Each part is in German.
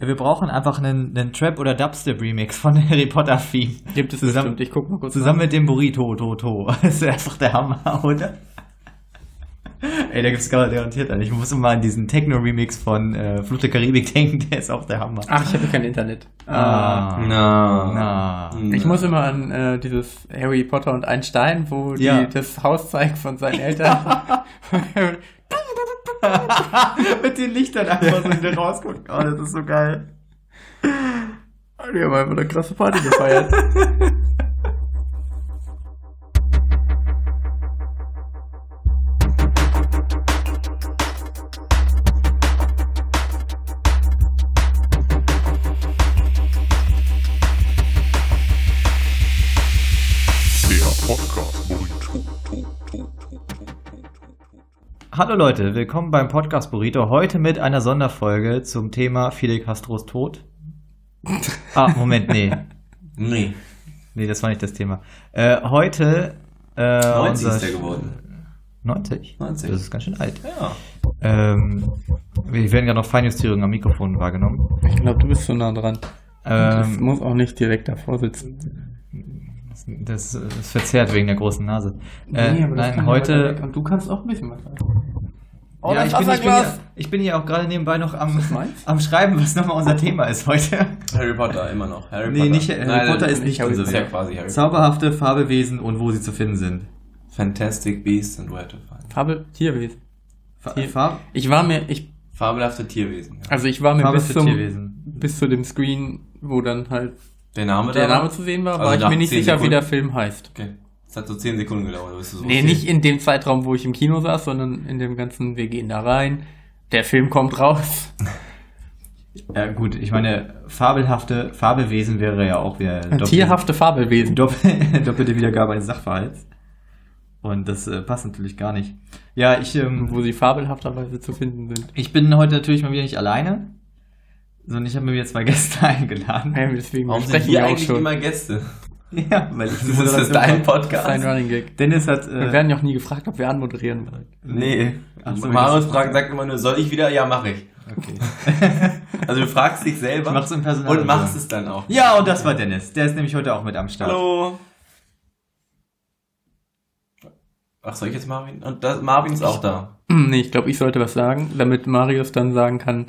Wir brauchen einfach einen, einen Trap- oder Dubstep-Remix von Harry Potter-Theme. Gibt es Zusammen- bestimmt. Ich guck mal kurz Zusammen mit dem Burrito, to, to. Das ist einfach der Hammer, oder? Ey, da gibt's garantiert einen. Ich muss immer an diesen Techno-Remix von äh, Flut der Karibik denken, der ist auch der Hammer. Ach, ich habe kein Internet. Ah. Na. Na. Ich muss immer an äh, dieses Harry Potter und ein Stein, wo die Ja. das Haus zeigt von seinen Eltern. Mit den Lichtern einfach so wieder rausgucken. Oh, das ist so geil. die haben einfach eine krasse Party gefeiert. Hallo Leute, willkommen beim Podcast Burrito. Heute mit einer Sonderfolge zum Thema Fidel Castros Tod. Ah, Moment, nee. Nee. Nee, das war nicht das Thema. Äh, heute. Äh, 90 unser- ist der geworden. 90? 90. Das ist ganz schön alt. Ja. Ähm, wir werden ja noch Feinjustierungen am Mikrofon wahrgenommen. Ich glaube, du bist so nah dran. Ähm, muss auch nicht direkt davor sitzen. Das ist verzerrt wegen der großen Nase. Nee, Äh, aber das nein, heute. Und du kannst auch ein bisschen weiter. Oh, ja, ich, bin, ich, bin hier, ich bin hier auch gerade nebenbei noch am, am Schreiben, was nochmal unser Thema ist heute. Harry Potter, immer noch. Harry Nee, Potter. nicht Harry Nein, Potter das ist nicht Harry unser ist ja Thema. quasi Harry Potter. Zauberhafte Fabelwesen und wo sie zu finden sind. Fantastic Beasts and Where to Find. Fabel, Tierwesen. Fa Tier- Fab Ich war mir, ich, Fabelhafte Tierwesen. Ja. also ich war mir bis zum, Tierwesen. bis zu dem Screen, wo dann halt Der Name der? Name zu sehen war, Also war ich mir nicht 10 sicher, wie Sekunden? der Film heißt. Okay. Es hat so 10 Sekunden gedauert. da bist du so Nee, nicht in dem Zeitraum, wo ich im Kino saß, sondern in dem ganzen, wir gehen da rein, der Film kommt raus. Ja, gut, ich meine, fabelhafte Fabelwesen wäre ja auch wieder doppel- Tierhafte Fabelwesen. doppel, doppelte Wiedergabe eines Sachverhalts. Und das äh, passt natürlich gar nicht. Ja, ich, ähm, Wo sie fabelhafterweise zu finden sind. ich bin heute natürlich mal wieder nicht alleine, sondern ich habe mir wieder zwei Gäste eingeladen. Ja, deswegen Warum sind sprechen wir wir auch eigentlich schon. immer Gäste? Ja, weil ich Das ist dein. Das ist ein Podcast? Running Gag. Dennis hat, Wir äh, werden ja auch nie gefragt, ob wir anmoderieren wollen. Nee. Ach so, Marius fragt, sagt immer nur, soll ich wieder? Ja, mache ich. okay. Also du fragst dich selber Ich mach's im Personal- und machst es dann auch. Ja, und das war Dennis. Der ist nämlich heute auch mit am Start. Hallo. Ach, soll ich jetzt Marvin? Und das, Marvin ist auch da. Nee, ich glaube, ich sollte was sagen, damit Marius dann sagen kann,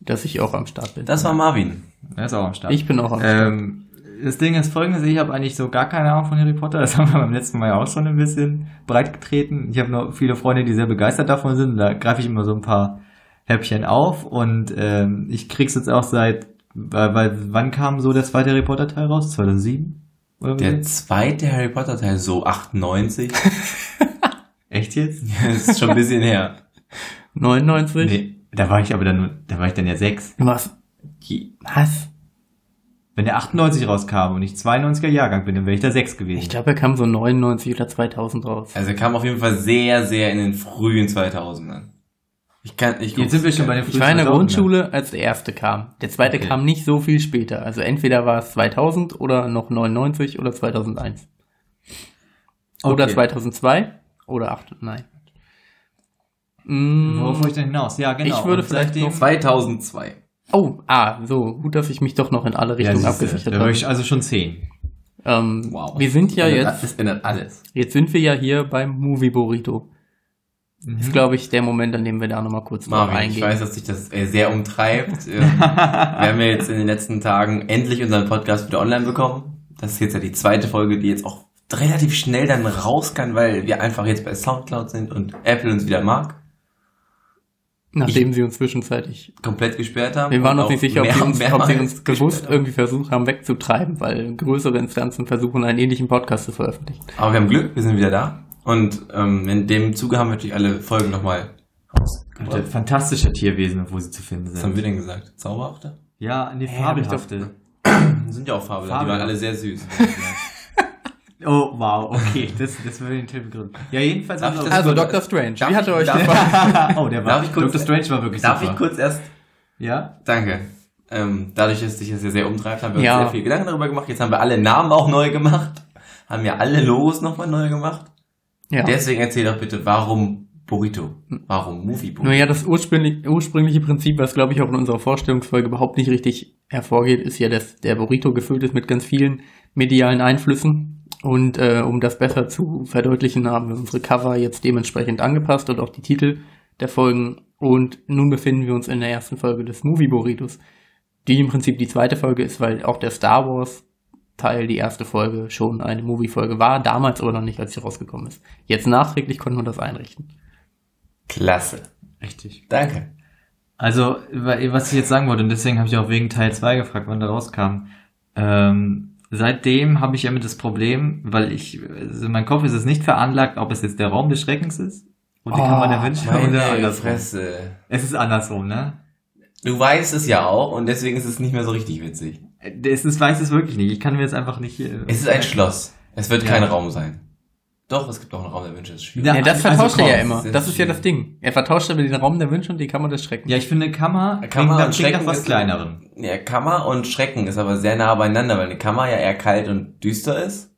dass ich auch am Start bin. Das war Marvin. Er ist auch am Start. ich bin auch am Start. Ähm, das Ding ist folgendes, ich habe eigentlich so gar keine Ahnung von Harry Potter. Das haben wir beim letzten Mal ja auch schon ein bisschen breit getreten. Ich habe noch viele Freunde, die sehr begeistert davon sind. Da greife ich immer so ein paar Häppchen auf. Und ähm, ich krieg's jetzt auch seit, weil, weil wann kam so der zweite Harry Potter Teil raus? 2007? Oder Der zweite Harry Potter Teil, so 98. Echt jetzt? das ist schon ein bisschen her. 99? Nee, da war ich aber dann, da war ich dann ja sechs. Was? Was? Wenn der 98 rauskam und ich 92er Jahrgang bin, dann wäre ich da sechs gewesen. Ich glaube, er kam so 99 oder 2000 raus. Also er kam auf jeden Fall sehr, sehr in den frühen 2000ern. Ich kann, ich Jetzt sind wir schon bei den Ich war in der 2000er. Grundschule, als der erste kam. Der zweite Okay. kam nicht so viel später. Also entweder war es 2000 oder noch 99 oder 2001. Oder Okay. 2002 oder 8, nein. Mm, Worauf wollte ich denn hinaus? Ja, genau. Ich würde Und vielleicht seitdem- noch- 2002. Oh, ah, so. Gut, dass ich mich doch noch in alle Richtungen siehste, abgesichert Da habe. ich also schon zehn. Ähm, Wow. Wir sind ja Ändert- jetzt, Das ändert alles. jetzt sind wir ja hier beim Movie Burrito. Mhm. Das ist, glaube ich, der Moment, an dem wir da nochmal kurz drauf Marvin, eingehen. ich weiß, dass dich das äh, sehr umtreibt. Ähm, wir haben ja jetzt in den letzten Tagen endlich unseren Podcast wieder online bekommen. Das ist jetzt ja die zweite Folge, die jetzt auch relativ schnell dann raus kann, weil wir einfach jetzt bei Soundcloud sind und Apple uns wieder mag. Nachdem sie uns zwischenzeitlich Komplett gesperrt haben. Wir waren noch nicht sicher, ob mehr- sie uns, ob sie uns gewusst irgendwie versucht haben wegzutreiben, weil größere Instanzen versuchen, einen ähnlichen Podcast zu veröffentlichen. Aber wir haben Glück, wir sind wieder da. Und ähm, in dem Zuge haben wir natürlich alle Folgen nochmal rausgebracht. fantastische Tierwesen, wo sie zu finden Was haben sind. wir denn gesagt? Zauberhafte? Ja, nee, ich fabelhafte. Sind ja auch Fabel, die waren alle sehr süß. Oh, wow, okay, das, das würde den Tipp begründen. Ja, jedenfalls Darf das Also Dr. Strange, Darf wie hat ich- er euch darf-? Oh, der war, Darf ich kurz- Dr. Strange war wirklich Darf super. ich kurz erst Ja? Danke. Ähm, dadurch, dass dich das ja sehr umtreibt, haben wir Ja. uns sehr viel Gedanken darüber gemacht. Jetzt haben wir alle Namen auch neu gemacht. Haben ja alle Logos nochmal neu gemacht. Ja. Deswegen erzähl doch bitte, warum Burrito. Warum Movie Burrito? Naja, das ursprünglich, ursprüngliche Prinzip, was glaube ich auch in unserer Vorstellungsfolge überhaupt nicht richtig hervorgeht, ist ja, dass der Burrito gefüllt ist mit ganz vielen medialen Einflüssen. Und äh, um das besser zu verdeutlichen, haben wir unsere Cover jetzt dementsprechend angepasst und auch die Titel der Folgen. Und nun befinden wir uns in der ersten Folge des Movie Burritos, die im Prinzip die zweite Folge ist, weil auch der Star Wars Teil, die erste Folge, schon eine Movie-Folge war, damals aber noch nicht, als sie rausgekommen ist. Jetzt nachträglich konnten wir das einrichten. Klasse. Richtig. Danke. Also, wa- was ich jetzt sagen wollte, und deswegen habe ich auch wegen Teil 2 gefragt, wann der rauskam. Ähm, seitdem habe ich immer das Problem, weil ich, also in meinem Kopf ist es nicht veranlagt, ob es jetzt der Raum des Schreckens ist und die Oh, Kammer der Wünsche oder andersrum. Fresse. Es ist andersrum, ne? Du weißt es ja auch und deswegen ist es nicht mehr so richtig witzig. Es ist, weiß es wirklich nicht. Ich kann mir jetzt einfach nicht. äh, Es ist ein Schloss. Es wird Ja. kein Raum sein. Doch, es gibt auch einen Raum der Wünsche. Das ist schwierig. Ja, Ja, das also vertauscht er ja immer. das ist Das ist ja das Ding. Er vertauscht aber den Raum der Wünsche und die Kammer des Schreckens. Ja, ich finde Kammer, Kammer klingt, und klingt Schrecken nach was ist- Kleinerem. Ja, Kammer und Schrecken ist aber sehr nah beieinander, weil eine Kammer ja eher kalt und düster ist.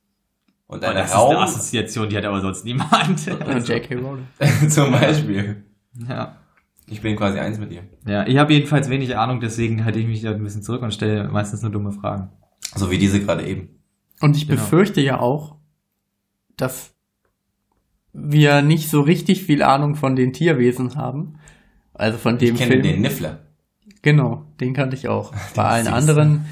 Und Oh, ein das ist Raum eine Assoziation, die hat aber sonst niemand. Oder J.K. Rowling. zum Beispiel. ja. Ich bin quasi eins mit dir. ja, ich habe jedenfalls wenig Ahnung, deswegen halte ich mich da ein bisschen zurück und stelle meistens nur dumme Fragen. So wie diese gerade eben. Und ich Genau. befürchte ja auch, dass wir nicht so richtig viel Ahnung von den Tierwesen haben. Also von dem Ich kenne Film. den Niffler. Genau, den kannte ich auch. Bei allen anderen,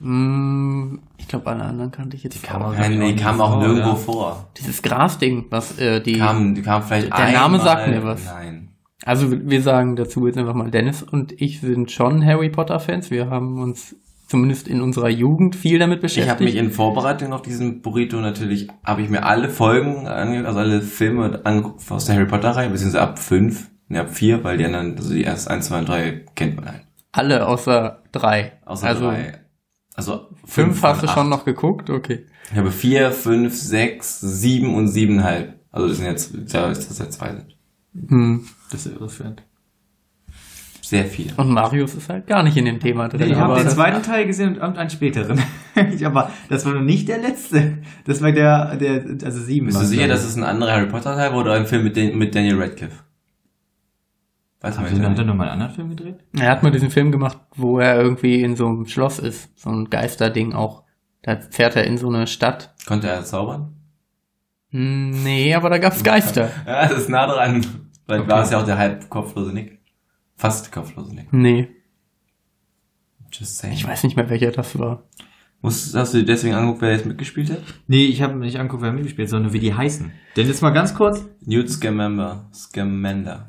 mh, ich glaube, alle anderen kannte ich jetzt kam auch. Nein, die kam auch vor, nirgendwo ja. vor. Dieses Grasding, was äh, die. Kam, die kam vielleicht Der Name sagt mir was. Nein. Also wir sagen dazu jetzt einfach mal, Dennis und ich sind schon Harry Potter Fans. Wir haben uns zumindest in unserer Jugend viel damit Ich beschäftigt. habe mich in Vorbereitung auf diesen Burrito natürlich, habe ich mir alle Folgen, ange also alle Filme angeguckt aus der Harry Potter Reihe, beziehungsweise ab fünf, ne, ab vier, weil die anderen, also die erst eins, zwei und drei kennt man halt. Alle außer drei. Außer also drei. Also fünf hast du schon noch geguckt? Okay. Ich habe vier, fünf, sechs, sieben und siebeneinhalb. Also das sind jetzt, ja, das ist ja zwei sind. Hm. Das ist irreführend. Sehr viele. Und Marius ist halt gar nicht in dem Thema drin. ich habe den zweiten Teil gesehen und- einen späteren. ich, aber das war noch nicht der letzte. Das war der, der also sieben. Bist du sicher, dass es ein anderer Harry Potter Teil war oder ein Film mit, Dan mit Daniel Radcliffe? Weiß man Hat er, nochmal einen anderen Film gedreht? Er hat mal diesen Film gemacht, wo er irgendwie in so einem Schloss ist. So ein Geisterding auch. Da fährt er in so eine Stadt. Konnte er zaubern? Hm, Nee, aber da gab's Geister. Ja, das ist nah dran. Vielleicht Okay. war es ja auch der halb kopflose Nick. Fast kopflose Nick. Nee, Just saying. ich weiß nicht mehr, welcher das war. Musst, hast du dir deswegen angeguckt, wer jetzt mitgespielt hat? Nee, ich habe nicht angeguckt, wer mitgespielt, sondern wie die heißen. Denn jetzt mal ganz kurz. Newt Scamander. Scamander.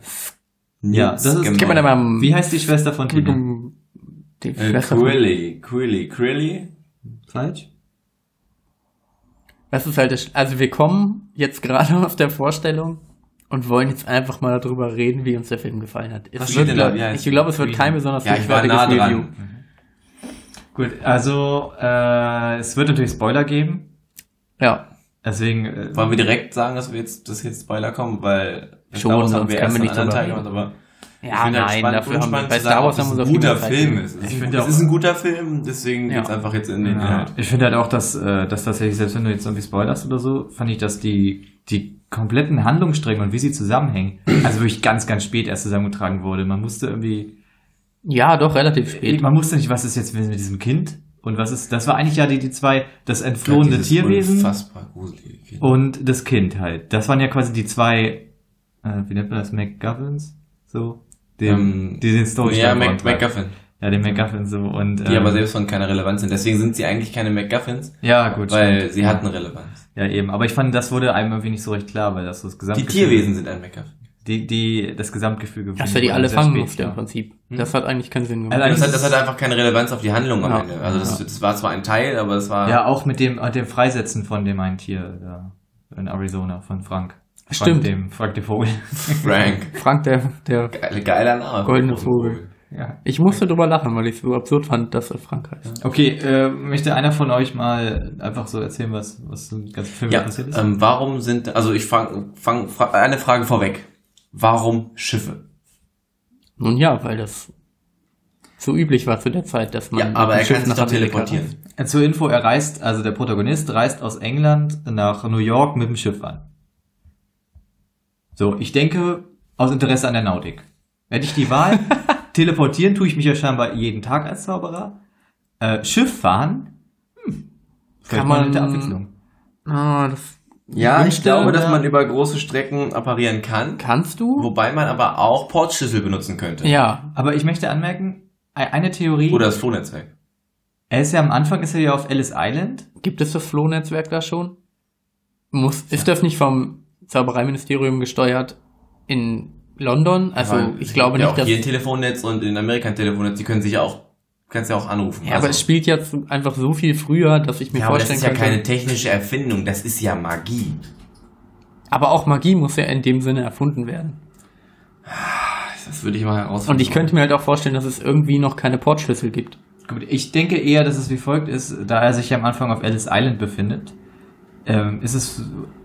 Ja, das ist- mir da mal Wie heißt die Schwester von Tina? die Äh, Schwester von- Quilly. Quilly. Quilly? Falsch? Das ist halt, das, also wir kommen jetzt gerade aus der Vorstellung und wollen jetzt einfach mal darüber reden, wie uns der Film gefallen hat. Es Was wird, steht denn da? glaub- heißt ich glaube, es wird kein besonders Ja, ich war hochwertiges nah Review. dran. Gut, also äh, es wird natürlich Spoiler geben. Ja, Deswegen äh, Wollen wir direkt sagen, dass wir jetzt, dass jetzt Spoiler kommen, weil Schon, Star Wars haben wir können erst wir einen nicht drüber Teil gemacht, aber ja, halt nein, spannend, dafür haben wir, bei Star Wars haben es wir ein so guter. Film ist. Ich Ich finde es ist ein guter Film, deswegen Ja. geht's einfach jetzt in den Ja, Inhalt. ich finde halt auch, dass, äh, dass tatsächlich, selbst wenn du jetzt irgendwie spoilerst oder so, fand ich, dass die, die kompletten Handlungsstränge und wie sie zusammenhängen, also wirklich ganz, ganz spät erst zusammengetragen wurde. Man musste irgendwie, Ja, doch, relativ spät. man wusste nicht, was ist jetzt mit diesem Kind und was ist, das war eigentlich ja die, die zwei, das entflohene Dieses Tierwesen Unfassbar gruselige Kind. und das Kind halt. Das waren ja quasi die zwei, äh, wie nennt man das, McGuffins? So, den, Ähm, die den Story ja, Mac, MacGuffin. Ja, den McGuffin so und, Die ähm, aber selbst von keiner Relevanz sind. Deswegen sind sie eigentlich keine MacGuffins, ja, gut. weil stimmt. sie hatten Relevanz. Ja, eben. Aber ich fand, das wurde einem irgendwie nicht so recht klar, weil das so das Die Gesamtgefühl... Tierwesen sind ein MacGuffin. Die, die, das Gesamtgefüge... Dass er die alle fangen musste im. Prinzip. Das hat eigentlich keinen Sinn gemacht. Also Das hat, das hat einfach keine Relevanz auf die Handlung am Ja. Ende. Also das, das war zwar ein Teil, aber es war Ja, auch mit dem, mit dem Freisetzen von dem einen Tier da in Arizona, von Frank. Frank Stimmt. Dem, Frank dem Vogel. Frank. Frank, der, der, Geile, geiler Name. Goldene Vogel. Ja. ich musste drüber lachen, weil ich es so absurd fand, dass er Frank heißt. Okay, äh, möchte einer von euch mal einfach so erzählen, was, was im ganzen Film Ja, passiert ist? ähm, warum sind, also ich fang, fang, fra eine Frage vorweg. Warum Schiffe? Nun ja, weil das so üblich war zu der Zeit, dass man Ja, aber er kann sich doch teleportieren. reist. Zur Info, er reist, also der Protagonist reist aus England nach New York mit dem Schiff an. So, ich denke, aus Interesse an der Nautik. Hätte ich die Wahl, teleportieren tue ich mich ja scheinbar jeden Tag als Zauberer. Äh, Schiff fahren, hm, Kann man- eine nette Abwechslung. Ah, das Ja, ich glaube, dass man über große Strecken apparieren kann. kannst du? Wobei man aber auch Portschlüssel benutzen könnte. Ja. Aber ich möchte anmerken, e- eine Theorie, Oder das Flohnetzwerk. er ist ja am Anfang, ist er ja auf Ellis Island. Gibt es das Flohnetzwerk da schon? Muss, ist das nicht vom Zaubereiministerium gesteuert in London? Also Aber ich glaube ja nicht, auch dass. hier ein Telefonnetz und in Amerika ein Telefonnetz, die können sich ja auch, kannst ja auch anrufen. Ja, aber es spielt jetzt einfach so viel früher, dass ich mir ja, aber das vorstellen ist ja keine technische Erfindung, das ist ja Magie. aber auch Magie muss ja in dem Sinne erfunden werden. Das würde ich mal herausfinden. Und ich könnte mir halt auch vorstellen, dass es irgendwie noch keine Portschlüssel gibt. Gut, ich denke eher, dass es wie folgt ist, da er sich ja am Anfang auf Ellis Island befindet, ähm, ist es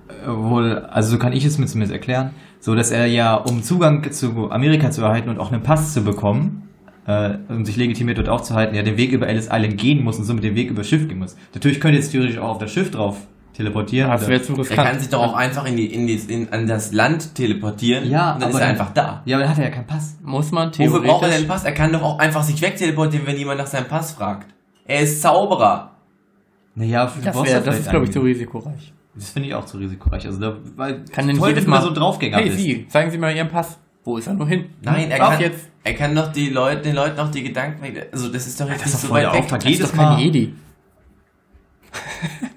äh, wohl, also so kann ich es mir zumindest erklären, so dass er ja, um Zugang zu Amerika zu erhalten und auch einen Pass zu bekommen, äh, um sich legitimiert dort aufzuhalten, ja den Weg über Ellis Island gehen muss und somit den Weg über Schiff gehen muss. Natürlich könnte jetzt theoretisch auch auf das Schiff drauf teleportieren. Das oder- wäre zu Er kann sich doch auch einfach in die, in die, in, an das Land teleportieren Ja, und dann aber ist er dann- einfach da. ja, aber dann hat er ja keinen Pass. Muss man Wofür braucht er denn theoretisch. einen Pass? Er kann doch auch einfach sich wegteleportieren, wenn jemand nach seinem Pass fragt. Er ist Zauberer. Naja, Das, wär, das ist, glaube ich, zu risikoreich. Das finde ich auch zu risikoreich. Also da, weil Kann denn jedes Mal so ein Draufgänger Hey. Sie, zeigen Sie mal Ihren Pass. Wo ist er nur hin? Nein, er Auf kann, jetzt. er kann doch die Leute, den Leuten noch die Gedanken weg. Also das ist doch jetzt nicht so weit weg. Auftrag. Das ist doch kein. Jedi.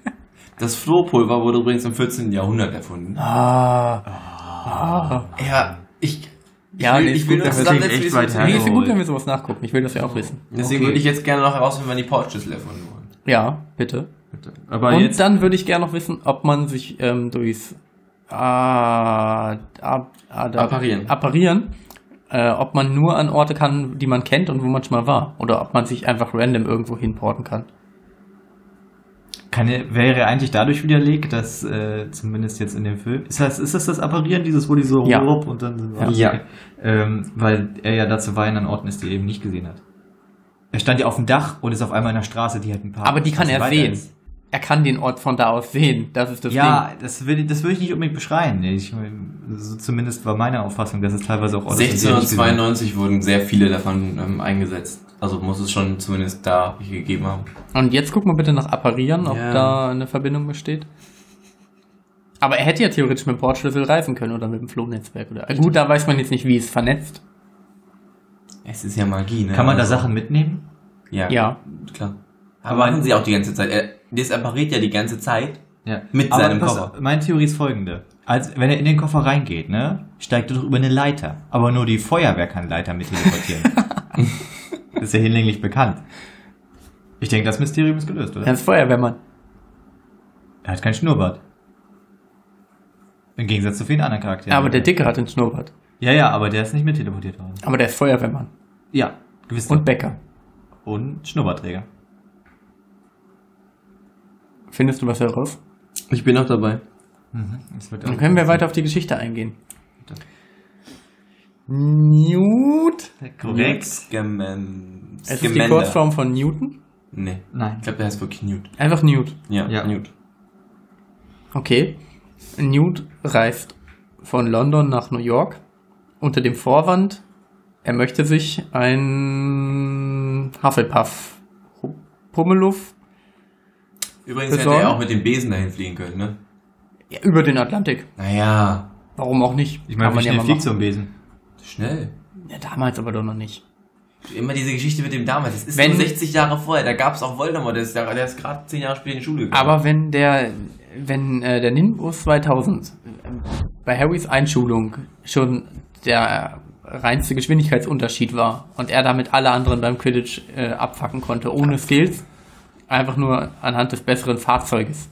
Das Flohpulver wurde übrigens im 14. Jahrhundert erfunden. Ah. ah. Ja, ich, Ja, ich will, nee, ich will gut, zusammensetzen, wie es. Nee, ist ja gut, wenn wir sowas nachgucken. Ich will das ja auch wissen. Deswegen Okay. würde ich jetzt gerne noch herausfinden, wann die Portschlüssel erfunden wurden. Ja, bitte. Aber Und jetzt, dann würde ich gerne noch wissen, ob man sich ähm, durchs ah, ab, ah, da- Apparieren. apparieren äh, ob man nur an Orte kann, die man kennt und wo man schon mal war. Oder ob man sich einfach random irgendwo hinporten kann. kann, er- wäre eigentlich dadurch widerlegt, dass äh, zumindest jetzt in dem Film. Ist das, ist das das Apparieren, dieses, wo die so Ja. rup und dann sind wir- Ja. Okay. Ähm, weil er ja dazu war an Orten ist, die er eben nicht gesehen hat. Er stand ja auf dem Dach und ist auf einmal in der Straße, die halt ein paar. Aber die kann er sehen. ist. Er kann den Ort von da aus sehen. Das ist das ja, Ding. das will, das will ich nicht unbedingt beschreien. Ich, so zumindest war meine Auffassung, dass es teilweise auch Orte sind, die er nicht gesehen hat. 1692 wurden sehr viele davon ähm, eingesetzt. Also muss es schon zumindest da gegeben haben. Und jetzt guck mal bitte nach Apparieren, ob Ja. da eine Verbindung besteht. Aber er hätte ja theoretisch mit dem Portschlüssel reisen können oder mit dem Flohnetzwerk. Oder. Gut, da weiß man jetzt nicht, wie es vernetzt. Es ist ja Magie, ne? Kann man da Sachen mitnehmen? Ja, Ja. klar. Aber machen sie auch die ganze Zeit. Er, das appariert ja die ganze Zeit. Ja. Mit Aber seinem pass Koffer. Meine Theorie ist folgende. Als, wenn er in den Koffer reingeht, ne, steigt er doch über eine Leiter. Aber nur die Feuerwehr kann Leiter mit teleportieren. das ist ja hinlänglich bekannt. Ich denke, das Mysterium ist gelöst, oder? Er ist Feuerwehrmann. Er hat keinen Schnurrbart. Im Gegensatz zu vielen anderen Charakteren. Aber der Dicke hat den Schnurrbart. Ja, ja, aber der ist nicht mit teleportiert worden. Aber der ist Feuerwehrmann. Ja, gewiss. Und Bäcker. und Schnurrbartträger. Findest du was heraus? Ich bin auch dabei. Wird Dann können wir weiter auf die Geschichte eingehen. Bitte. Newt. Korrekt. Es ist die Kurzform von Newton. Nee. Nein. Ich glaube, der heißt wirklich Newt. Einfach Newt. Ja, Ja. Newt. Okay. Newt reist von London nach New York unter dem Vorwand, er möchte sich ein Hufflepuff Pummeluff Übrigens hätte Besorgen? er auch mit dem Besen dahin fliegen können, ne? ja, über den Atlantik. Naja, Warum auch nicht? Ich meine, wie schnell mal fliegt so ein Besen? schnell. Ja, damals aber doch noch nicht. Immer diese Geschichte mit dem damals. Das ist Wenn- nur 60 Jahre vorher. Da gab es auch Voldemort. Der ist, der der ist gerade 10 Jahre später in die Schule gegangen. Aber wenn der, wenn äh, der Nimbus 2000 äh, bei Harrys Einschulung schon der reinste Geschwindigkeitsunterschied war und er damit alle anderen beim Quidditch äh, abfacken konnte, ohne Skills, einfach nur anhand des besseren Fahrzeuges.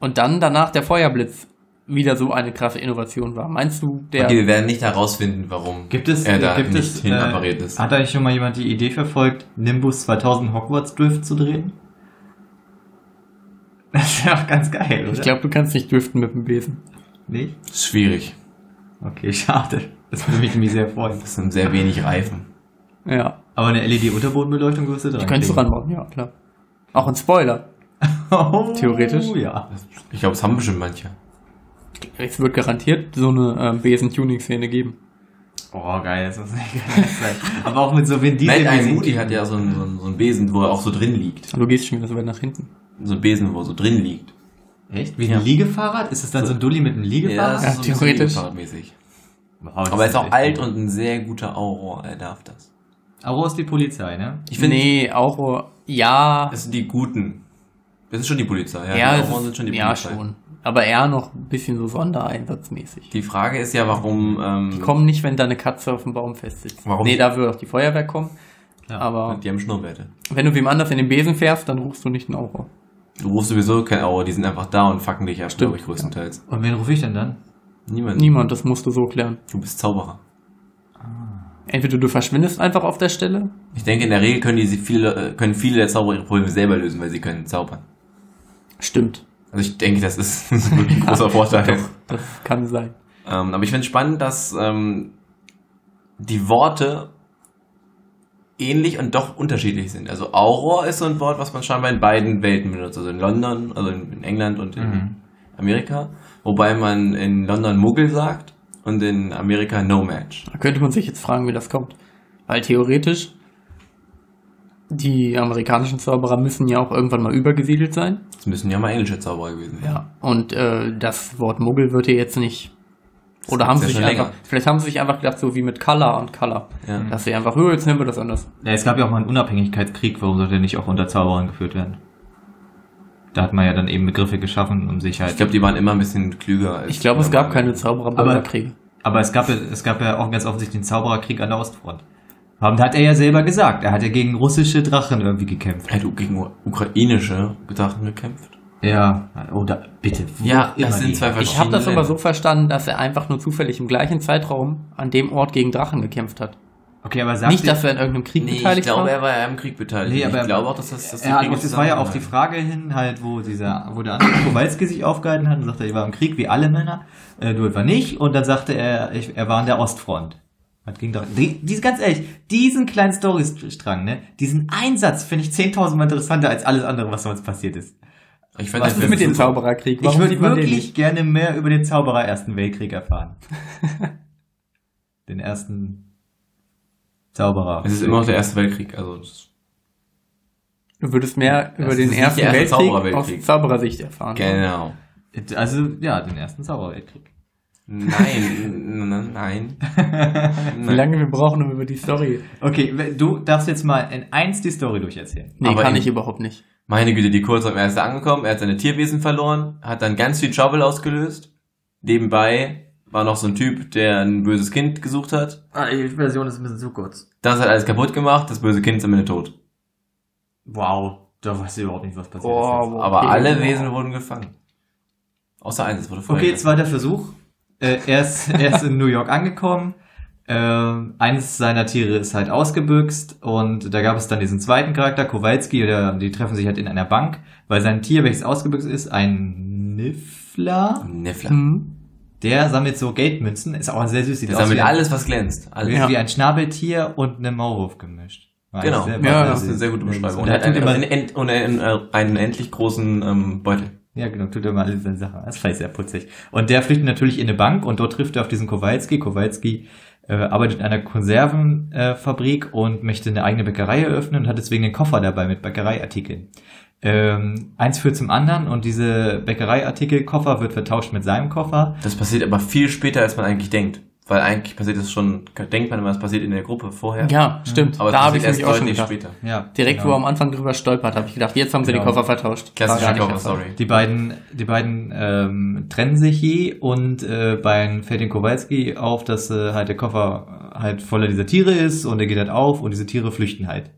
Und dann danach der Feuerblitz wieder so eine krasse Innovation war. Meinst du, der... okay, wir werden nicht herausfinden, warum Gibt es, er da gibt nicht es, hin äh, appariert ist. hat eigentlich schon mal jemand die Idee verfolgt, Nimbus 2000 Hogwarts Drift zu drehen? Das wäre auch ganz geil, oder? ich glaube, du kannst nicht driften mit dem Besen. nicht. Schwierig. Okay, schade. Das würde mich nämlich sehr freuen. Das sind sehr wenig Reifen. Ja, Aber eine LED-Unterbodenbeleuchtung wirst du dran. die könntest du ranbauen, ja, klar. Auch ein Spoiler. Oh, Theoretisch. Ja. Ich glaube, es haben bestimmt manche. Es wird garantiert so eine ähm, Besen-Tuning-Szene geben. Oh, geil, das muss nicht geil sein. Aber auch mit so Vin Diesel. Mad Eye. Moody hat ja so einen, so, einen, so einen Besen, wo er auch so drin liegt. Du gehst schon wieder so weit nach hinten. So ein Besen, wo er so drin liegt. Echt? Wie ein Liegefahrrad? Ist es dann so ein Dulli mit einem Liegefahrrad? Ja, so ein bisschen theoretisch. Liegefahrradmäßig. Wow, das Aber er ist auch alt gut. und ein sehr guter Auror, er darf das. Aro ist die Polizei, ne? Ich finde, nee, auch, ja, das sind die Guten. Das ist schon die Polizei, ja. ja, die ist, sind schon die ja Polizei. schon. Aber eher noch ein bisschen so Sondereinsatzmäßig. Die Frage ist ja, warum, ähm, Die kommen nicht, wenn da eine Katze auf dem Baum festsitzt. Warum? Nee, da würde auch die Feuerwehr kommen. Ja. Aber die haben Schnurrbärte. wenn du wem anders in den Besen fährst, dann rufst du nicht einen Auro. Du rufst sowieso kein Auror, die sind einfach da und fucken dich ab, glaube ich, größtenteils. Und wen rufe ich denn dann? Niemand. Niemand, das musst du so klären. Du bist Zauberer. Entweder du verschwindest einfach auf der Stelle. Ich denke, in der Regel können die viele, können viele der Zauberer ihre Probleme selber lösen, weil sie können zaubern. Stimmt. Also ich denke, das ist ein großer Vorteil. Das kann sein. Ähm, aber ich finde es spannend, dass ähm, die Worte ähnlich und doch unterschiedlich sind. Also Auror ist so ein Wort, was man scheinbar in beiden Welten benutzt. Also in London, also in, in England und in Mhm. Amerika. Wobei man in London Muggel sagt und in Amerika No Match. Da könnte man sich jetzt fragen, wie das kommt. Weil theoretisch, die amerikanischen Zauberer müssen ja auch irgendwann mal übergesiedelt sein. Das müssen ja mal englische Zauberer gewesen sein. Ja. Und äh, das Wort Muggel wird hier jetzt nicht. Oder haben sie ja sich einfach, länger. vielleicht haben sie sich einfach gedacht, so wie mit Color und Color. Ja. Dass sie einfach, oh, jetzt nehmen wir das anders. Ja, es gab ja auch mal einen Unabhängigkeitskrieg, warum sollte der nicht auch unter Zauberern geführt werden? Da hat man ja dann eben Begriffe geschaffen, um sich halt. Ich glaube, die waren immer ein bisschen klüger. Als Ich glaube, es gab keine Zauberer-Bürgerkriege. aber es gab, ja- es gab ja auch ganz offensichtlich den Zaubererkrieg an der Ostfront. Aber da hat er ja selber gesagt, er hat ja gegen russische Drachen irgendwie gekämpft. Er hat gegen ukrainische Drachen gekämpft. Ja, oder bitte. Ja, das sind zwei Ich habe das verschiedene aber so verstanden, dass er einfach nur zufällig im gleichen Zeitraum an dem Ort gegen Drachen gekämpft hat. Okay, aber sagt Nicht, dass er in irgendeinem Krieg Nee, ich beteiligt glaube, war. er war ja im Krieg beteiligt. Nee, aber ich glaube auch, dass das, dass er hat, Kriege das war ja auf die. Frage hin, halt, wo dieser, wo der andere Kowalski sich aufgehalten hat und sagte, ich war im Krieg wie alle Männer, äh, du etwa nicht, und dann sagte er, ich, er war an der Ostfront. Was ging doch, die, die, ganz ehrlich, diesen kleinen Storystrang, ne, diesen Einsatz finde ich 10.000 Mal interessanter als alles andere, was sonst passiert ist. Ich fand Was das ist mit dem. Zaubererkrieg? ich würde wirklich nicht? gerne mehr über den Zauberer Ersten Weltkrieg erfahren. den ersten Zauberer. Es ist immer noch der Erste Weltkrieg. Also das Du würdest mehr über den ersten erste Weltkrieg, Zaubererweltkrieg. aus Zauberersicht erfahren. genau. Also, ja, den ersten Zaubererweltkrieg. Nein, n- nein. Wie lange wir brauchen, um über die Story. Okay, du darfst jetzt mal in eins die Story durcherzählen. Nee, Aber kann ich überhaupt nicht. Meine Güte, die Kurzform, er ist da angekommen, er hat seine Tierwesen verloren, hat dann ganz viel Trouble ausgelöst. Nebenbei war noch so ein Typ, der ein böses Kind gesucht hat. Ah, die Version ist ein bisschen zu kurz. Das hat alles kaputt gemacht, das böse Kind ist am Ende tot. Wow, da weißt du überhaupt nicht, was passiert Boah, ist. wow. Aber Okay, alle wow. Wesen wurden gefangen. Außer eins, es wurde jetzt. vorher. Okay, zweiter Versuch. Äh, er, ist, er ist in New York angekommen. Ähm, eines seiner Tiere ist halt ausgebüxt und da gab es dann diesen zweiten Charakter, Kowalski, der, die treffen sich halt in einer Bank, weil sein Tier, welches ausgebüxt ist, ein Niffler, Niffler. Hm. Der sammelt so Geldmünzen, ist auch sehr süß, Der sammelt wie ein, alles, was glänzt. Alles. wie, Ja. wie ein Schnabeltier und eine Maulwurf gemischt. War Genau. eigentlich Ja, Das ist eine sehr gute Beschreibung. Und er hat einen, immer, einen, einen, äh, einen endlich großen ähm, Beutel. Ja, genau, tut er mal alle seine Sachen. Das fand ich sehr putzig. Und der flüchtet natürlich in eine Bank und dort trifft er auf diesen Kowalski. Kowalski äh, arbeitet in einer Konservenfabrik äh, und möchte eine eigene Bäckerei eröffnen und hat deswegen einen Koffer dabei mit Bäckereiartikeln. Ähm, eins führt zum anderen und diese Bäckereiartikel-Koffer wird vertauscht mit seinem Koffer. Das passiert aber viel später, als man eigentlich denkt. Weil eigentlich passiert das schon, denkt man immer, es passiert in der Gruppe vorher. Ja, stimmt. Aber da habe ich passiert nämlich auch schon deutlich gedacht. später. Ja, Direkt, genau. wo er am Anfang drüber stolpert, habe ich gedacht, jetzt haben sie Genau. die Koffer vertauscht. Klassische Fall. sorry. Die beiden, die beiden ähm, trennen sich je und äh, bei fällt den Kowalski auf, dass äh, halt der Koffer halt voller dieser Tiere ist und er geht halt auf und diese Tiere flüchten halt.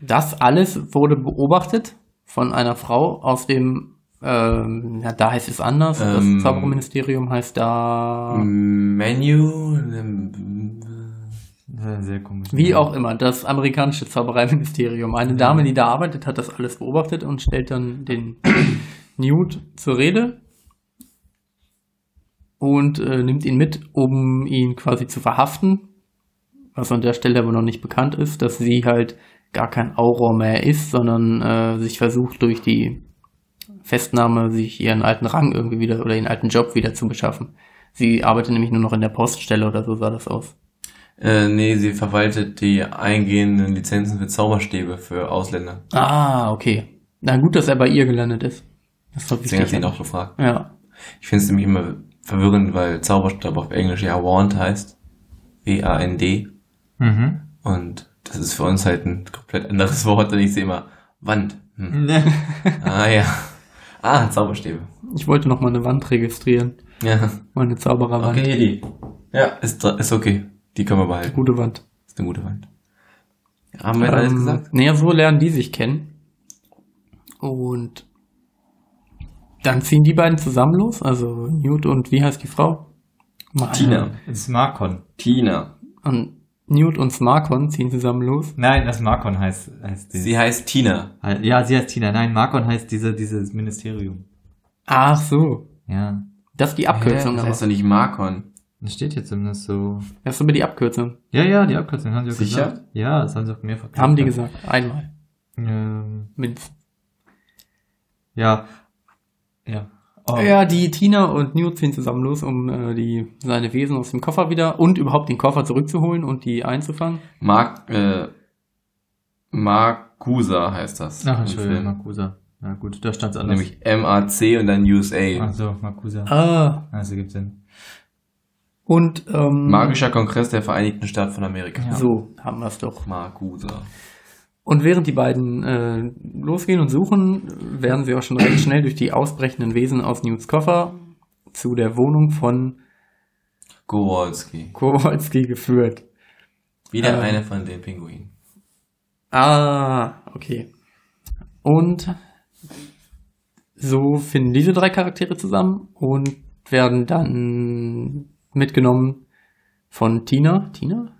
Das alles wurde beobachtet von einer Frau aus dem, ähm, ja, da heißt es anders, Ähm, das Zaubererministerium heißt da, Menu. ähm, Sehr, sehr komisch. wie auch immer, das amerikanische Zaubereiministerium. Eine Dame, die da arbeitet, hat das alles beobachtet und stellt dann den Newt zur Rede und äh, nimmt ihn mit, um ihn quasi zu verhaften. Was an der Stelle aber noch nicht bekannt ist, dass sie halt gar kein Auror mehr ist, sondern äh, sich versucht durch die Festnahme sich ihren alten Rang irgendwie wieder oder ihren alten Job wieder zu beschaffen. Sie arbeitet nämlich nur noch in der Poststelle oder so sah das aus. Äh, nee, sie verwaltet die eingehenden Lizenzen für Zauberstäbe für Ausländer. Ah, okay. Na gut, dass er bei ihr gelandet ist. Das ist doch Deswegen hat sie ihn auch gefragt. Ja. Ich finde es nämlich immer verwirrend, weil Zauberstab auf Englisch ja Wand heißt. W-A-N-D. Mhm. Und das ist für uns halt ein komplett anderes Wort und ich sehe immer Wand. Hm. Ah ja. Ah, Zauberstäbe. Ich wollte noch mal eine Wand registrieren. Ja. Meine Zaubererwand. Okay, die. Ja, ist, ist okay. Die können wir behalten. Gute Wand. Ist eine gute Wand. Haben wir alles Ähm, gesagt? Naja, so lernen die sich kennen. Und dann ziehen die beiden zusammen los. Also Newt und wie heißt die Frau? Ma- Tina. Das ist Markon. Tina. Und Newt und Smarkon ziehen zusammen los. Nein, das Markon heißt, heißt die. Sie heißt Tina. ja, sie heißt Tina. Nein, Markon heißt diese, dieses Ministerium. Ach so. Ja. Das ist die Abkürzung. das aber. heißt doch nicht Markon. Das steht jetzt zumindest so. Das ist aber die Abkürzung. Ja, ja, die Abkürzung haben sie auch Sicher? gesagt. Ja, das haben sie auch mir verkauft. Haben die gesagt. Einmal. Ähm, Mindestens. ja. Ja. Oh. Ja, die Tina und Newt ziehen zusammen los, um äh, die, seine Wesen aus dem Koffer wieder und überhaupt den Koffer zurückzuholen und die einzufangen. Mark, äh, Marcusa heißt das. Ach, im Entschuldigung, Film. Makusa. Ja gut, da stand es anders. Nämlich M-A-C und dann USA. Ach so, Makusa. Ah. Also gibt Sinn. Und ähm, Magischer Kongress der Vereinigten Staaten von Amerika. Ja. so haben wir es doch. Marcusa. Und während die beiden äh, losgehen und suchen, werden sie auch schon recht schnell durch die ausbrechenden Wesen aus Newts Koffer zu der Wohnung von Kowalski. Kowalski geführt. Wieder Ähm. eine von den Pinguinen. Ah, okay. Und so finden diese drei Charaktere zusammen und werden dann mitgenommen von Tina. Tina?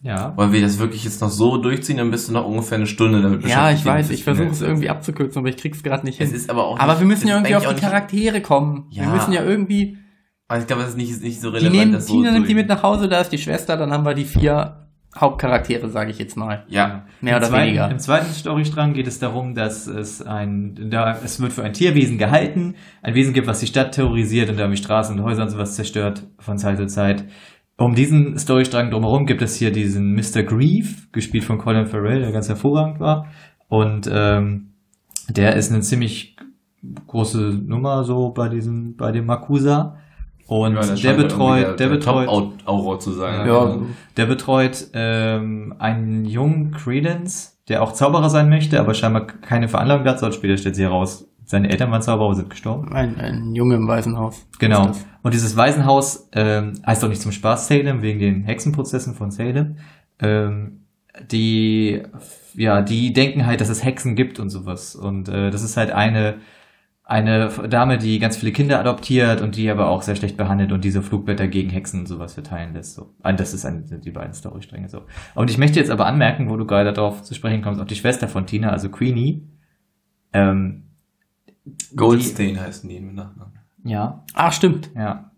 Ja. Wollen wir das wirklich jetzt noch so durchziehen, dann bist du noch ungefähr eine Stunde damit Ja, ich beschäftigt, weiß, ich versuche es irgendwie abzukürzen, aber ich krieg's gerade nicht Es hin. ist aber auch Aber nicht- wir müssen es ja ist irgendwie auf die Charaktere kommen. Wir Ja. müssen ja irgendwie. Aber ich glaube, das ist nicht, nicht so Die relevant. nehmen, das so Tina nimmt die mit nach Hause, da ist die Schwester, dann haben wir die vier Hauptcharaktere, sage ich jetzt mal. Ja. Mehr Im oder zweiten, weniger. Im zweiten Storystrang geht es darum, dass es ein, da, es wird für ein Tierwesen gehalten, ein Wesen gibt, was die Stadt terrorisiert und irgendwie Straßen und Häuser und sowas zerstört von Zeit zu Zeit. Um diesen Storystrang drumherum gibt es hier diesen Mr. Grief, gespielt von Colin Farrell, der ganz hervorragend war. Und ähm, der ist eine ziemlich große Nummer so bei diesem, bei dem Makusa. Und Ja, der betreut, der, der betreut, Top-Auror zu sein. Ja, der betreut ähm, einen jungen Credence, der auch Zauberer sein möchte, aber scheinbar keine Veranlagung dazu hat. Später stellt sich heraus, seine Eltern waren Zauberer, sind gestorben. ein, ein Junge im Waisenhaus. Genau. Und dieses Waisenhaus ähm, heißt auch nicht zum Spaß Salem, wegen den Hexenprozessen von Salem. Ähm, die, ja, die denken halt, dass es Hexen gibt und sowas. Und äh, das ist halt eine, eine Dame, die ganz viele Kinder adoptiert und die aber auch sehr schlecht behandelt und diese Flugblätter gegen Hexen und sowas verteilen lässt. So. Ah, Das ist ein, die beiden Storystränge so. Und ich möchte jetzt aber anmerken, wo du gerade darauf zu sprechen kommst, auch die Schwester von Tina, also Queenie. Ähm, Goldstein heißen die mit Nachnamen. ja, Ach, stimmt. ja.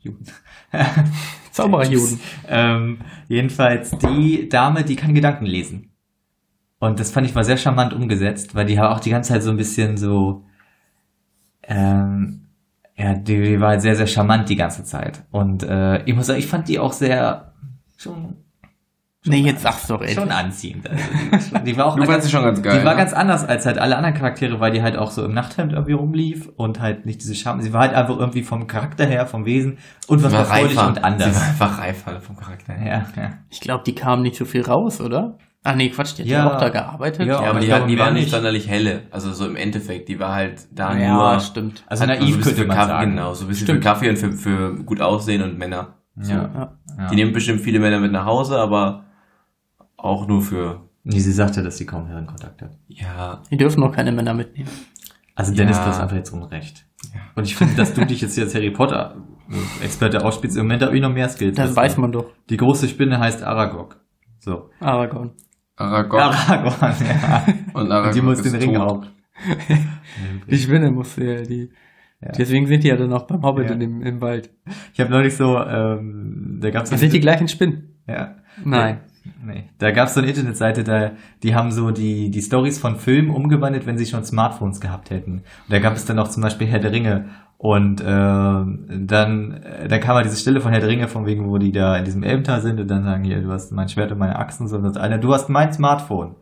Juden. Zaubererjuden. ähm, jedenfalls die Dame, die kann Gedanken lesen. Und das fand ich mal sehr charmant umgesetzt, weil die auch die ganze Zeit so ein bisschen so, ähm, ja, die, die war halt sehr, sehr charmant die ganze Zeit. Und äh, ich muss sagen, ich fand die auch sehr schon, Nee, jetzt sag's doch, ey. schon anziehend. Also, die, war auch Du fandst sie schon ganz geil. die war ne? ganz anders als halt alle anderen Charaktere, weil die halt auch so im Nachthemd irgendwie rumlief und halt nicht diese Charme. Sie war halt einfach irgendwie vom Charakter her, vom Wesen und was Sie war freudig reifer. und Sie anders. war einfach reifer vom Charakter her. Ja, ja. Ich glaube, die kamen nicht so viel raus, oder? Ah, nee, Quatsch, die hat Ja. ja auch da gearbeitet. Ja, Ja, aber die, glaube, die war nicht sonderlich helle. Also so im Endeffekt, die war halt da ja nur. stimmt. Also naiv so ein könnte für man Kaffee, sagen. Genau, so ein bisschen Stimmt. für Kaffee und für, für gut aussehen und Männer. So. Ja. Ja. ja. Die nehmen bestimmt viele Männer mit nach Hause, aber auch nur für. Nee, sie sagte, dass sie kaum Herrenkontakt hat. Ja, Die dürfen noch keine Männer mitnehmen. Also Dennis, Ja. du hast einfach jetzt Unrecht. Und ich finde, dass du dich jetzt hier als Harry Potter Experte ausspielst. Im Moment habe ich noch mehr Skills. Das weiß man doch. Die große Spinne heißt Aragog. So. Aragorn. Aragorn Aragorn, ja. und Aragorn Und die muss ist den Ring auch. Die Spinne muss ja, die. Ja. Deswegen sind die ja dann auch beim Hobbit Ja. in dem, im Wald. Ich habe neulich so, ähm, da gab's Das sind die gleichen Spinnen. ja. Nein. Nee. Da gab es so eine Internetseite, da, die haben so die, die Stories von Filmen umgewandelt, wenn sie schon Smartphones gehabt hätten. Und da gab es dann noch zum Beispiel Herr der Ringe. Und äh, dann, dann kam halt diese Stelle von Herr der Ringe, von wegen, wo die da in diesem Elbental sind und dann sagen, hier, du hast mein Schwert und meine Achsen, so, und einer, du hast mein Smartphone.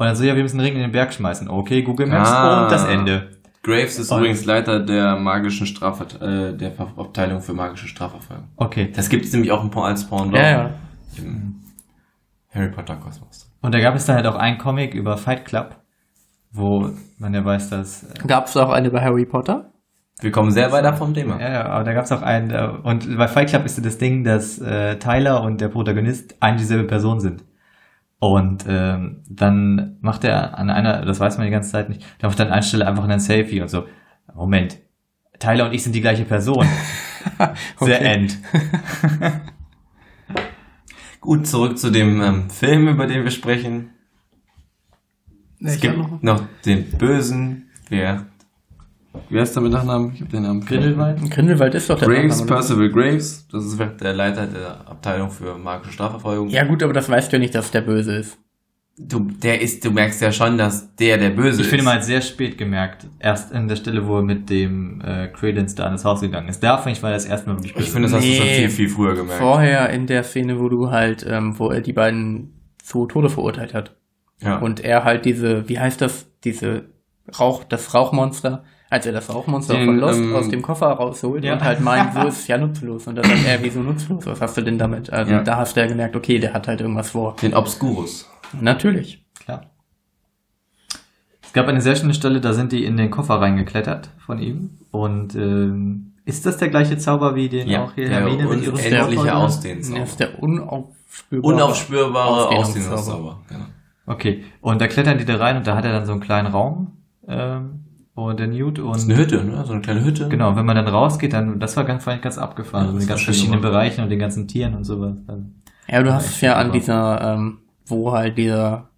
Und dann so, ja, wir müssen den Ring in den Berg schmeißen. Okay, Google Maps Ah. und das Ende. Graves ist Und- übrigens Leiter der magischen Strafver äh, der Abteilung für magische Strafverfolgung. Okay. Das gibt es nämlich auch ein paar als Pendant Ja, ja. im Harry Potter Kosmos. Und da gab es dann halt auch einen Comic über Fight Club, wo man ja weiß, dass äh, Gab es auch eine bei Harry Potter? Wir kommen sehr weit ab vom Thema. Ja, ja, aber da gab es auch einen, äh, und bei Fight Club ist ja das Ding, dass äh, Tyler und der Protagonist eine dieselbe Person sind. Und ähm, dann macht er an einer, das weiß man die ganze Zeit nicht, da macht er an einer Stelle einfach einen Selfie und so, Moment, Tyler und ich sind die gleiche Person. The Okay. End. Gut, zurück zu dem ähm, Film, über den wir sprechen. Es Ich gibt noch- noch den Bösen, wer, wie heißt der mit Nachnamen? Ich hab den Namen. Grindelwald? Grindelwald ist doch der Graves, Nachname? Percival Graves. Das ist der Leiter der Abteilung für magische Strafverfolgung. Ja gut, aber das weißt du ja nicht, dass der böse ist. Du, der ist, du merkst ja schon, dass der der Böse Ich ist. finde mal sehr spät gemerkt, erst an der Stelle, wo er mit dem äh, Credence da an das Haus gegangen ist. Da finde ich, war das erste Mal wirklich ich finde, das hast du schon Nee. viel, viel früher gemerkt. Vorher in der Szene, wo du halt, ähm, wo er die beiden zu Tode verurteilt hat. ja. Und er halt diese, wie heißt das, diese Rauch, das Rauchmonster, als er das Rauchmonster Den, von Lost ähm, aus dem Koffer rausholt Ja. und halt meint, so ist es ja nutzlos. Und dann sagt er, wieso nutzlos? Was hast du denn damit? Also Ja. da hast du ja gemerkt, okay, der hat halt irgendwas vor. den Obscurus. Natürlich. Klar. Es gab eine sehr schöne Stelle, da sind die in den Koffer reingeklettert von ihm. Und ähm, ist das der gleiche Zauber wie den auch hier der Hermine mit ihrem unendliche Smartphone? Er Ausdehnzauber. ist der unaufspürbare. Unaufspürbare Ausdehnungszauber. Ausdehnungszauber. Genau. Okay, und da klettern die da rein und da hat er dann so einen kleinen Raum. Ähm, und der Newt und Das ist eine Hütte, ne? So eine kleine Hütte. Genau, wenn man dann rausgeht, dann das war ganz, fand ich ganz abgefahren. Ja, so das mit den war ganz verschiedenen gemacht. Bereichen und den ganzen Tieren und sowas. Dann, Ja, du hast es ja an dieser, ähm, wo halt dieser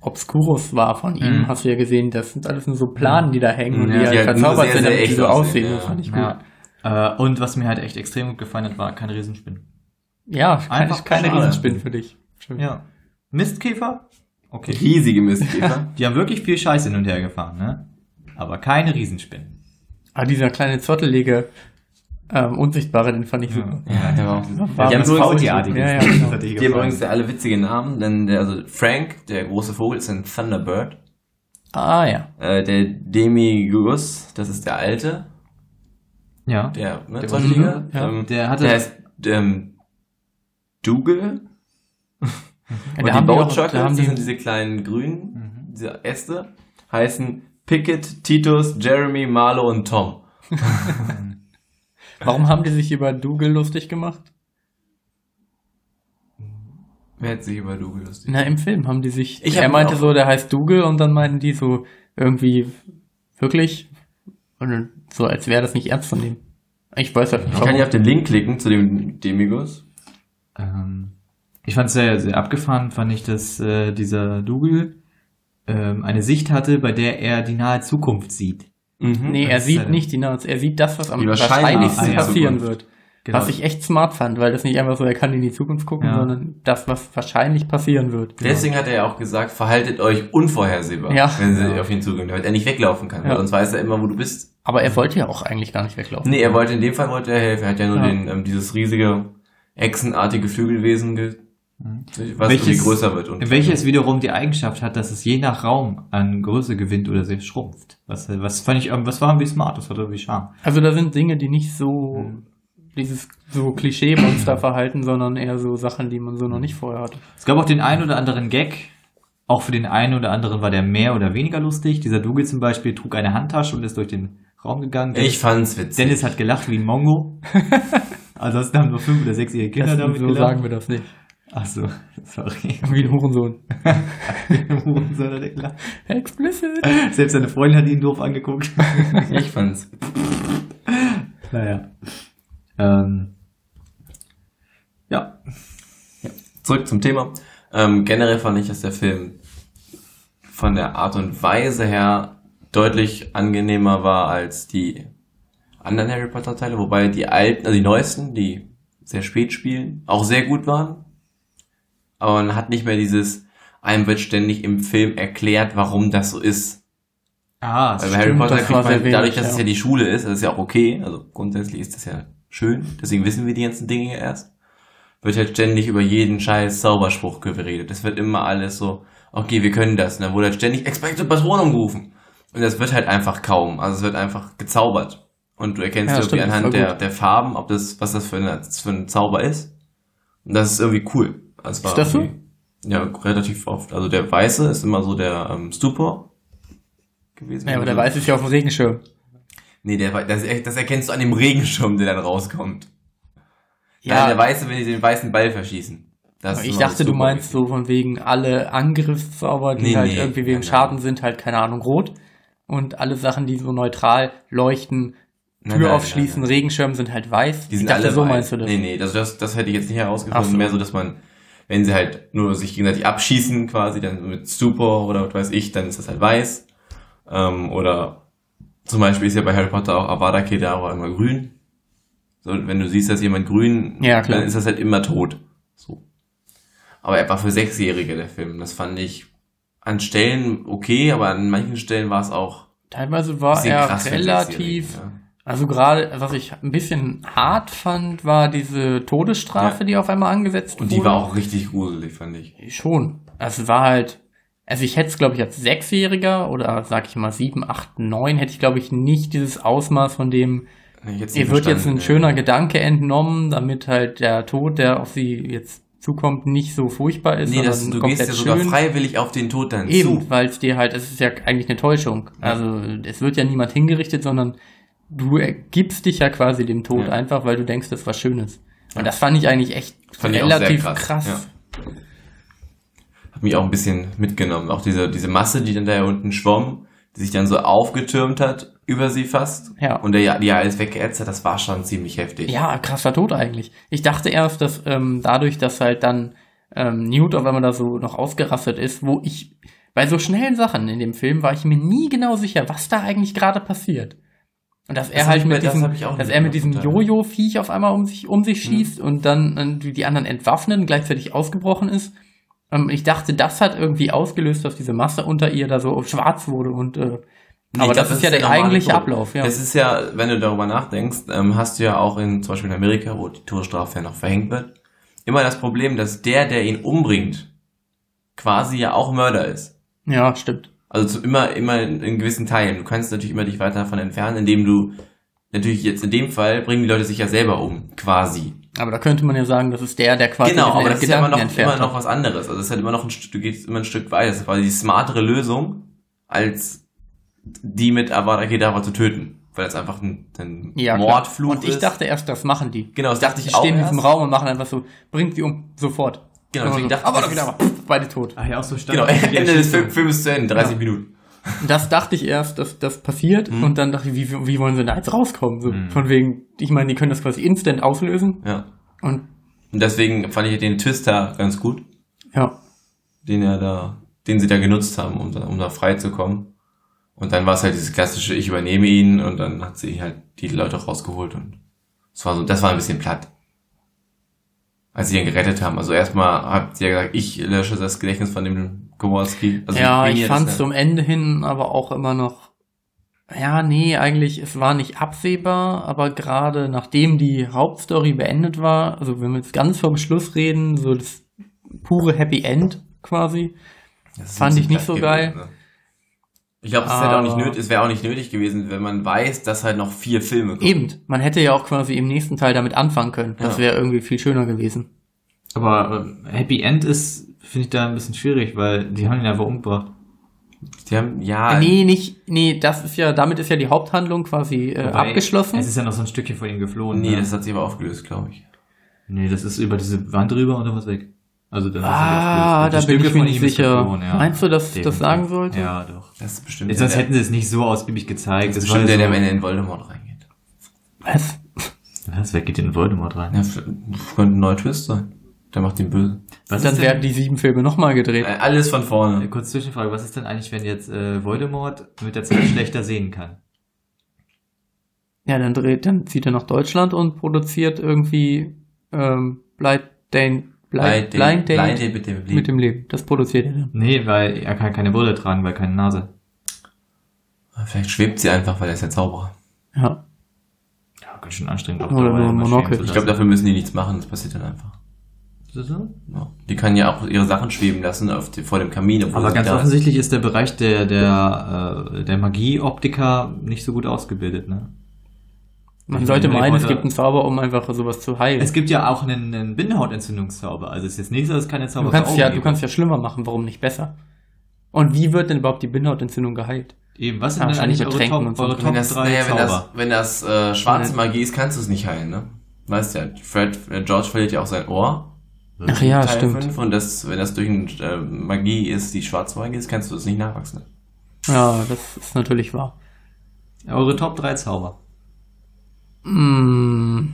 Obscurus war von ihm, Mhm. hast du ja gesehen, das sind alles nur so Planen, die da hängen und Ja, die die halt halt verzaubert sehr, sind, sehr damit die echt so aussehen, ja. Das fand ich gut. ja. Äh, und was mir halt echt extrem gut gefallen hat, war keine Riesenspinnen. Ja, Einfach keine schade. Riesenspinnen für dich. Schön. Ja. Mistkäfer? Okay. Riesige Mistkäfer. Die haben wirklich viel Scheiß hin und her gefahren, ne? Aber keine Riesenspinnen. Aber dieser kleine zottelige, ähm, Unsichtbare, den fand ich super. ja, der war auch. Die haben was übrigens, Faultierartiges. Ja, ja, genau. Die haben übrigens alle witzige Namen, denn der, also Frank, der große Vogel, ist ein Thunderbird. Ah, ja. Äh, der Demigus, das ist der Alte, Ja. der, ne, Der. Unsichtbare, ja. ähm, Der hatte- der heißt ähm, Dougal. Und da die haben die das die- sind diese kleinen grünen, diese Äste, heißen Pickett, Titus, Jeremy, Marlo und Tom. Warum haben die sich über Dougal lustig gemacht? Wer hat sich über Dougal lustig? Na, im Film haben die sich. Ich er meinte so, der heißt Dougal und dann meinten die so irgendwie wirklich und so, als wäre das nicht ernst von dem. Ich weiß halt nicht. Ich kann hier auf den Link klicken zu dem Demigus. Ähm, ich fand es sehr, sehr abgefahren, fand ich, dass äh, dieser Dougal ähm, eine Sicht hatte, bei der er die nahe Zukunft sieht. Mhm. Nee, er sieht nicht die Nazi, er sieht das, was am wahrscheinlichsten passieren wird. Genau. Was ich echt smart fand, weil das nicht einfach so, er kann in die Zukunft gucken, Ja. sondern das, was wahrscheinlich passieren wird. Deswegen hat er ja auch gesagt, verhaltet euch unvorhersehbar, Ja. wenn sie Ja. auf ihn zugehen, damit er nicht weglaufen kann. Ja. Weil sonst weiß er immer, wo du bist. Aber er wollte ja auch eigentlich gar nicht weglaufen. Nee, er wollte in dem Fall wollte er helfen. Er hat ja nur Ja. den, ähm, dieses riesige, echsenartige Flügelwesen, ge was Welches- irgendwie größer wird. Und Welches wiederum die Eigenschaft hat, dass es je nach Raum an Größe gewinnt oder sich schrumpft. Was, was fand ich, ähm, was war irgendwie smart, das war irgendwie Charme. Also da sind Dinge, die nicht so Mhm. dieses so Klischee-Monster-Verhalten, sondern eher so Sachen, die man so noch nicht vorher hatte. Es gab auch den einen oder anderen Gag. Auch für den einen oder anderen war der mehr oder weniger lustig. Dieser Dougal zum Beispiel trug eine Handtasche und ist durch den Raum gegangen. ich fand's witzig. Dennis hat gelacht wie ein Mongo. Ansonsten haben nur fünf oder sechsjährige Kinder Das, damit so gelacht. sagen wir das nicht. Ach so, sorry. Wie ein Hurensohn. Hurensohn hat er. Explicit. Selbst seine Freundin hat ihn doof angeguckt. ich fand's. naja. Ähm, ja. Zurück zum Thema. Ähm, generell fand ich, dass der Film von der Art und Weise her deutlich angenehmer war als die anderen Harry Potter Teile, wobei die alten, also die neuesten, die sehr spät spielen, auch sehr gut waren. Aber man hat nicht mehr dieses, einem wird ständig im Film erklärt, warum das so ist. Ah, Weil bei Harry Potter das kriegt man, dadurch, wenig, dass ja. es ja die Schule ist, das ist ja auch okay, also grundsätzlich ist das ja schön, deswegen wissen wir die ganzen Dinge ja erst, wird halt ständig über jeden scheiß Zauberspruch geredet. Das wird immer alles so, okay, wir können das. Und dann wurde halt ständig Expecto Patronum gerufen. Und das wird halt einfach kaum. Also es wird einfach gezaubert. Und du erkennst Ja, irgendwie stimmt, das anhand der, der Farben, ob das, was das für, eine, für ein Zauber ist. Und das ist irgendwie cool. Also Ist das so? Ja, relativ oft. Also der Weiße ist immer so der ähm, Stupor gewesen. Ja, aber der Weiß ist ja auf dem Regenschirm. Nee, der, das, das erkennst du an dem Regenschirm, der dann rauskommt. Ja. Ja, der Weiße, wenn die den weißen Ball verschießen. Das ich dachte, du meinst so von wegen alle Angriffszauber, die Nee, halt nee, irgendwie wegen nein, Schaden nein. sind, halt keine Ahnung, rot. Und alle Sachen, die so neutral leuchten, Nein, Tür nein, aufschließen, nein, nein. Regenschirm sind halt weiß. Die sind ich dachte, alle so weiß. meinst du das. Nee, nee, das, das, das hätte ich jetzt nicht herausgefunden. So. Mehr so, dass man, wenn sie halt nur sich gegenseitig abschießen, quasi, dann mit Stupor oder was weiß ich, dann ist das halt weiß. Ähm, oder zum Beispiel ist ja bei Harry Potter auch Avada Kedavra immer grün. So, wenn du siehst, dass jemand grün, Ja, klar. dann ist das halt immer tot. So. Aber er war für Sechsjährige, der Film. Das fand ich an Stellen okay, aber an manchen Stellen war es auch Teilweise war er relativ, ja. Also gerade, was ich ein bisschen hart fand, war diese Todesstrafe, Ja. die auf einmal angesetzt Und wurde. die war auch richtig gruselig, fand ich. Schon. Also es war halt, also ich hätte es, glaube ich, als Sechsjähriger oder sag ich mal sieben, acht, neun, hätte ich, glaube ich, nicht dieses Ausmaß von dem, ihr wird jetzt ein ja. schöner Gedanke entnommen, damit halt der Tod, der auf sie jetzt zukommt, nicht so furchtbar ist, Nee, das, du gehst ja sogar schön. freiwillig auf den Tod dann Eben, zu. weil es dir halt, es ist ja eigentlich eine Täuschung. Ja. Also es wird ja niemand hingerichtet, sondern du gibst dich ja quasi dem Tod Ja. einfach, weil du denkst, das ist was Schönes. Und das fand ich eigentlich echt Fand auch relativ krass, krass. ja. Hat mich auch ein bisschen mitgenommen. Auch diese, diese Masse, die dann da unten schwamm, die sich dann so aufgetürmt hat, über sie fast. Ja. Und der, die ja alles weggeätzt hat, das war schon ziemlich heftig. Ja, krasser Tod eigentlich. Ich dachte erst, dass ähm, dadurch, dass halt dann ähm, Newt auf einmal da so noch ausgerastet ist, wo ich bei so schnellen Sachen in dem Film war ich mir nie genau sicher, was da eigentlich gerade passiert. Und dass er Das hab halt mir- mit das diesem, auch dass er mit diesem. Jojo-Viech auf einmal um sich, um sich schießt und dann äh, die die anderen entwaffnet und gleichzeitig ausgebrochen ist. Ähm, ich dachte, das hat irgendwie ausgelöst, dass diese Masse unter ihr da so schwarz wurde und äh, Nee, aber glaub, das, ist ja der eigentliche. Ablauf, ja. Es ist ja, wenn du darüber nachdenkst, ähm, hast du ja auch in, zum Beispiel in Amerika, wo die Todesstrafe ja noch verhängt wird, immer das Problem, dass der, der ihn umbringt, quasi ja auch Mörder ist. Ja, stimmt. Also zu, immer, immer in, in gewissen Teilen. Du kannst natürlich immer dich weiter davon entfernen, indem du, natürlich jetzt in dem Fall, bringen die Leute sich ja selber um, quasi. Aber da könnte man ja sagen, das ist der, der quasi genau, aber das ist ja immer Gedanken noch, immer noch was anderes. Also es ist halt immer noch ein Stück, du gehst immer ein Stück weiter. Das ist quasi die smartere Lösung, als die mit Avada Kedavra zu töten. Weil das einfach ein, ein Ja. Mordfluch Und ich ist. dachte erst, das machen die. genau, das dachte Die ich auch stehen in diesem. Raum und machen einfach so, bringt sie um, sofort. Genau, deswegen so, dachte aber ich, doch wieder mal, pff, beide tot. Ach ja, auch so Genau, Standard- Ende des Film, Films ist zu Ende, 30 Ja. Minuten. Und Das dachte ich erst, dass das passiert Mhm. und dann dachte ich, wie, wie wollen sie da jetzt rauskommen? So, Mhm. Von wegen, ich meine, die können das quasi instant auslösen Ja. und Und deswegen fand ich den Twist da ganz gut, ja, den er da, den sie da genutzt haben, um da, um da frei zu kommen. Und dann war es halt dieses klassische, ich übernehme ihn und dann hat sie halt die Leute rausgeholt und das war so, das war ein bisschen platt. Als sie ihn gerettet haben. Also erstmal hat sie ja gesagt, ich lösche das Gedächtnis von dem Kowalski. Also ja, ich fand es zum Ende hin aber auch immer noch, ja, nee, eigentlich, es war nicht absehbar, aber gerade nachdem die Hauptstory beendet war, also wenn wir jetzt ganz vom Schluss reden, so das pure Happy End quasi, fand ich nicht so geil. gewesen, ne? Ich glaube, es nicht Aber- nötig, es wäre auch nicht nötig gewesen, wenn man weiß, dass halt noch vier Filme kommen. Eben, man hätte ja auch quasi im nächsten Teil damit anfangen können. Das Ja. wäre irgendwie viel schöner gewesen. Aber äh, Happy End ist, finde ich da ein bisschen schwierig, weil die haben ihn einfach umgebracht. Die haben, ja, nee, nicht, nee, das ist ja, damit ist ja die Haupthandlung quasi äh, abgeschlossen. Es ist ja noch so ein Stückchen von ihm geflohen. nee, ne? das hat sich aber aufgelöst, glaube ich. nee, das ist über diese Wand rüber und dann was weg. Also dann ah, ist da bin ich mir nicht sicher. ja. Meinst du, dass das Definitiv. sagen sollte? Ja, doch. Das ist bestimmt Jetzt, sonst hätten sie es nicht so ausgiebig gezeigt. das ist bestimmt der, der am Ende in Voldemort reingeht. Was? Was? Wer geht denn in Voldemort rein? Ja, könnte ein neuer Twist sein. Der macht den böse. Was Dann ist werden die sieben Filme nochmal gedreht. Äh, Alles von äh, vorne. kurz Zwischenfrage, was ist denn eigentlich, wenn jetzt äh, Voldemort mit der Zeit schlechter sehen kann? Ja, dann dreht, dann zieht er nach Deutschland und produziert irgendwie ähm, Blind Dane Blind, Blind Blind Date Blind Date mit dem Leben. mit dem Leben. Das produziert er. Nee, weil er kann keine Brille tragen, weil keine Nase. Vielleicht schwebt sie einfach, weil er ist ja Zauberer. Ja. Ja, ganz schön anstrengend. auf Oder nur Monokel. Ich glaube, dafür müssen die nichts machen, das passiert dann einfach. So? Ja. Die kann ja auch ihre Sachen schweben lassen auf die, vor dem Kamin. obwohl Aber ganz ist. offensichtlich ist der Bereich der, der, äh, der Magie-Optiker nicht so gut ausgebildet, ne? Man sollte meine, meinen, es gibt einen Zauber, um einfach sowas zu heilen. Es gibt ja auch einen, einen Bindehautentzündungszauber. Also es ist jetzt nicht so, dass es keine Zauber Du kannst ja, Augen du kannst ja schlimmer machen, warum nicht besser? Und wie wird denn überhaupt die Bindehautentzündung geheilt? Eben, was sind denn wahrscheinlich eigentlich eure Top, und so. eure Wenn Top das, 3 naja, wenn das, Zauber? wenn das äh, schwarze. Magie ist, kannst du es nicht heilen, ne? Weißt ja, Fred, äh, George verliert ja auch sein Ohr. Ach ja, Teil stimmt. fünf, und das, wenn das durch ein, äh, Magie ist, die schwarze Magie ist, kannst du es nicht nachwachsen. Ja, das ist natürlich wahr. Eure Top 3 Zauber. Mm,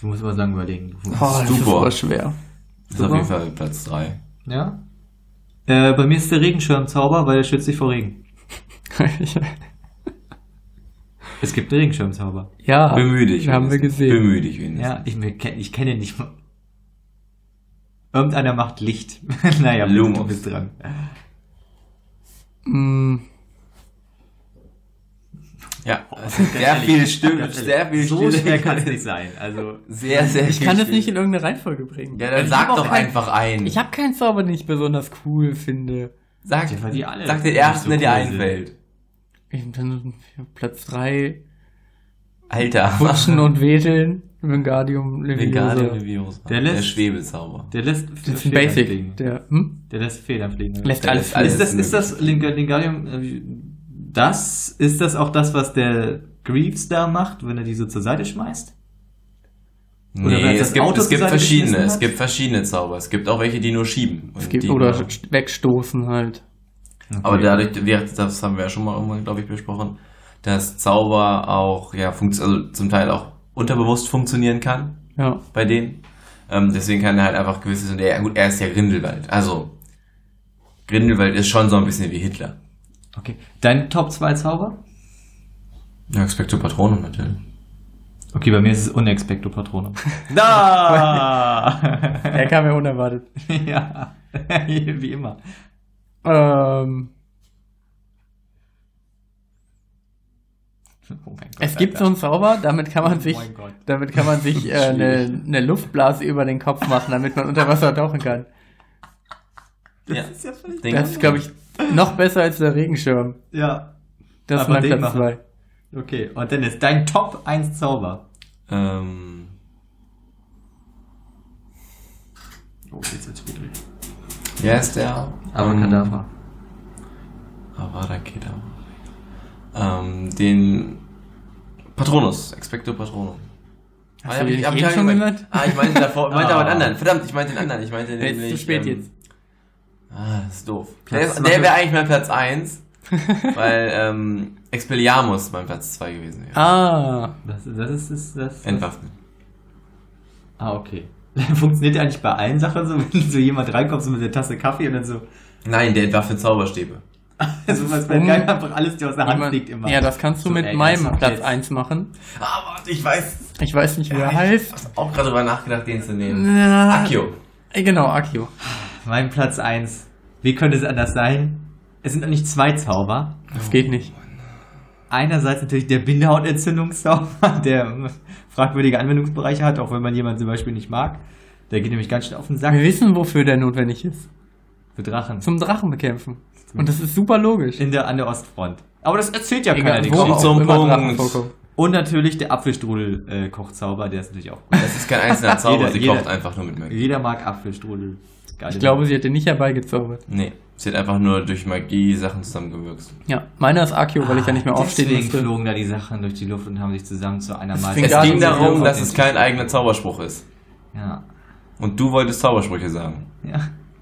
Du musst aber sagen, überlegen. Du- oh, das ist Super. aber schwer. Das ist auf jeden Fall Platz drei. Ja? Äh, bei mir ist der Regenschirmzauber, weil er schützt dich vor Regen. Es gibt einen Regenschirmzauber. ja, Bemühe dich. haben wir gesehen. Bemühe dich wenigstens. Ja, ich, ich kenne nicht mal. Irgendeiner macht Licht. naja, Lumos. du bist dran. Mm, Ja, sehr viel Stimme, sehr viel So Stille. schwer kann es nicht sein. Also, Sehr, sehr ich viel kann das Stille. nicht in irgendeine Reihenfolge bringen. Ja, dann Ich sag doch kein- einfach einen. Ich habe keinen Zauber, den ich besonders cool finde. sag, Ja, die alle sag den ersten, so der dir einfällt. Ich, Platz 3, Alter. Putschen und Wedeln, Wingardium Wingardium Leviosa. Der lässt- der Schwebezauber. der lässt Das ist ein Basic. fliegen. Der, hm? Der lässt Federn fliegen. Lässt alles alles ist das, ist das möglich. Das, ist das auch das, was der Greaves da macht, wenn er die so zur Seite schmeißt? Oder Nee, das es gibt, Auto es gibt verschiedene. Es gibt verschiedene Zauber. Es gibt auch welche, die nur schieben. Es gibt, die oder nur- wegstoßen halt. Aber dadurch, das haben wir ja schon mal irgendwann, glaube ich, besprochen, dass Zauber auch, ja, also zum Teil auch unterbewusst funktionieren kann Ja. bei denen. Ähm, deswegen kann er halt einfach gewisses, und er, gut, er ist ja Grindelwald. Also, Grindelwald ist schon so ein bisschen wie Hitler. Okay. Dein Top 2 Zauber? Ja, Expecto Patronum natürlich. Okay, bei mir ist es Unexpecto Patronum. Da! Er kam ja unerwartet. ja. Wie immer. Ähm, Oh mein Gott, es gibt so einen Zauber, damit kann man sich, Oh mein Gott. damit kann man sich äh, eine, eine Luftblase über den Kopf machen, damit man unter Wasser tauchen kann. Ja. ist ja völlig Den- Das ist, glaube ich, noch besser als der Regenschirm. Ja. Das ist mein den Platz machen. 2. Okay, und dann ist dein Top 1 Zauber. Ähm, Oh, jetzt wird's schwierig. wer ist der? Abracadabra. Avada Kedavra. Ähm, den Patronus, Expecto Patronum. Hast Ah, du hab den hab eben hab schon gemeint. genannt? Ah, ich meinte davor, ich meinte Ah. aber den anderen. Verdammt, ich meinte den anderen. Ich meinte Jetzt ist nämlich, zu spät ähm, jetzt. Ah, das ist doof. Platz der der wäre eigentlich mein Platz 1, weil ähm, Expelliarmus mein Platz 2 gewesen wäre. Ah, Das, das ist das, das, Entwaffnen. Ah, okay. Funktioniert der eigentlich bei allen Sachen so, wenn so jemand reinkommt so mit der Tasse Kaffee und dann so, Nein, der entwaffnet Zauberstäbe. also was wenn Um- geil einfach alles dir aus der Hand jemand- fliegt immer. ja, das kannst du So, mit ey, meinem Platz jetzt- 1 machen. Ah, warte, ich weiß. Ich weiß nicht, wie er Ich heißt. hab auch gerade drüber nachgedacht, den zu nehmen. Ja. Akio. Äh, Genau, Akio. Mein Platz 1. Wie könnte es anders sein? Es sind eigentlich zwei Zauber. Das geht nicht. Einerseits natürlich der Bindehautentzündungszauber, der fragwürdige Anwendungsbereiche hat, auch wenn man jemanden zum Beispiel nicht mag. Der geht nämlich ganz schnell auf den Sack Wir wissen, wofür der notwendig ist. für Drachen. Zum Drachen bekämpfen. Und das ist super logisch. In der, an der Ostfront. Aber das erzählt ja Egal, keiner. die Geschichte. zum Punkt. Und natürlich der Apfelstrudel-Kochzauber, der ist natürlich auch gut. Das ist kein einzelner Zauber, Jeder- sie jeder- kocht einfach nur mit Magie. Jeder mag Apfelstrudel. Geile Ich glaube, sie hätte nicht herbeigezaubert. Nee, sie hat einfach nur durch Magie Sachen zusammengewürzt. Ja, meiner ist Akio, weil ich ja nicht mehr aufstehen Deswegen musste. flogen da die Sachen durch die Luft und haben sich zusammen zu einer fing Es ging darum, dass es kein eigener Zauberspruch ist. Ja. Und du wolltest Zaubersprüche sagen. ja.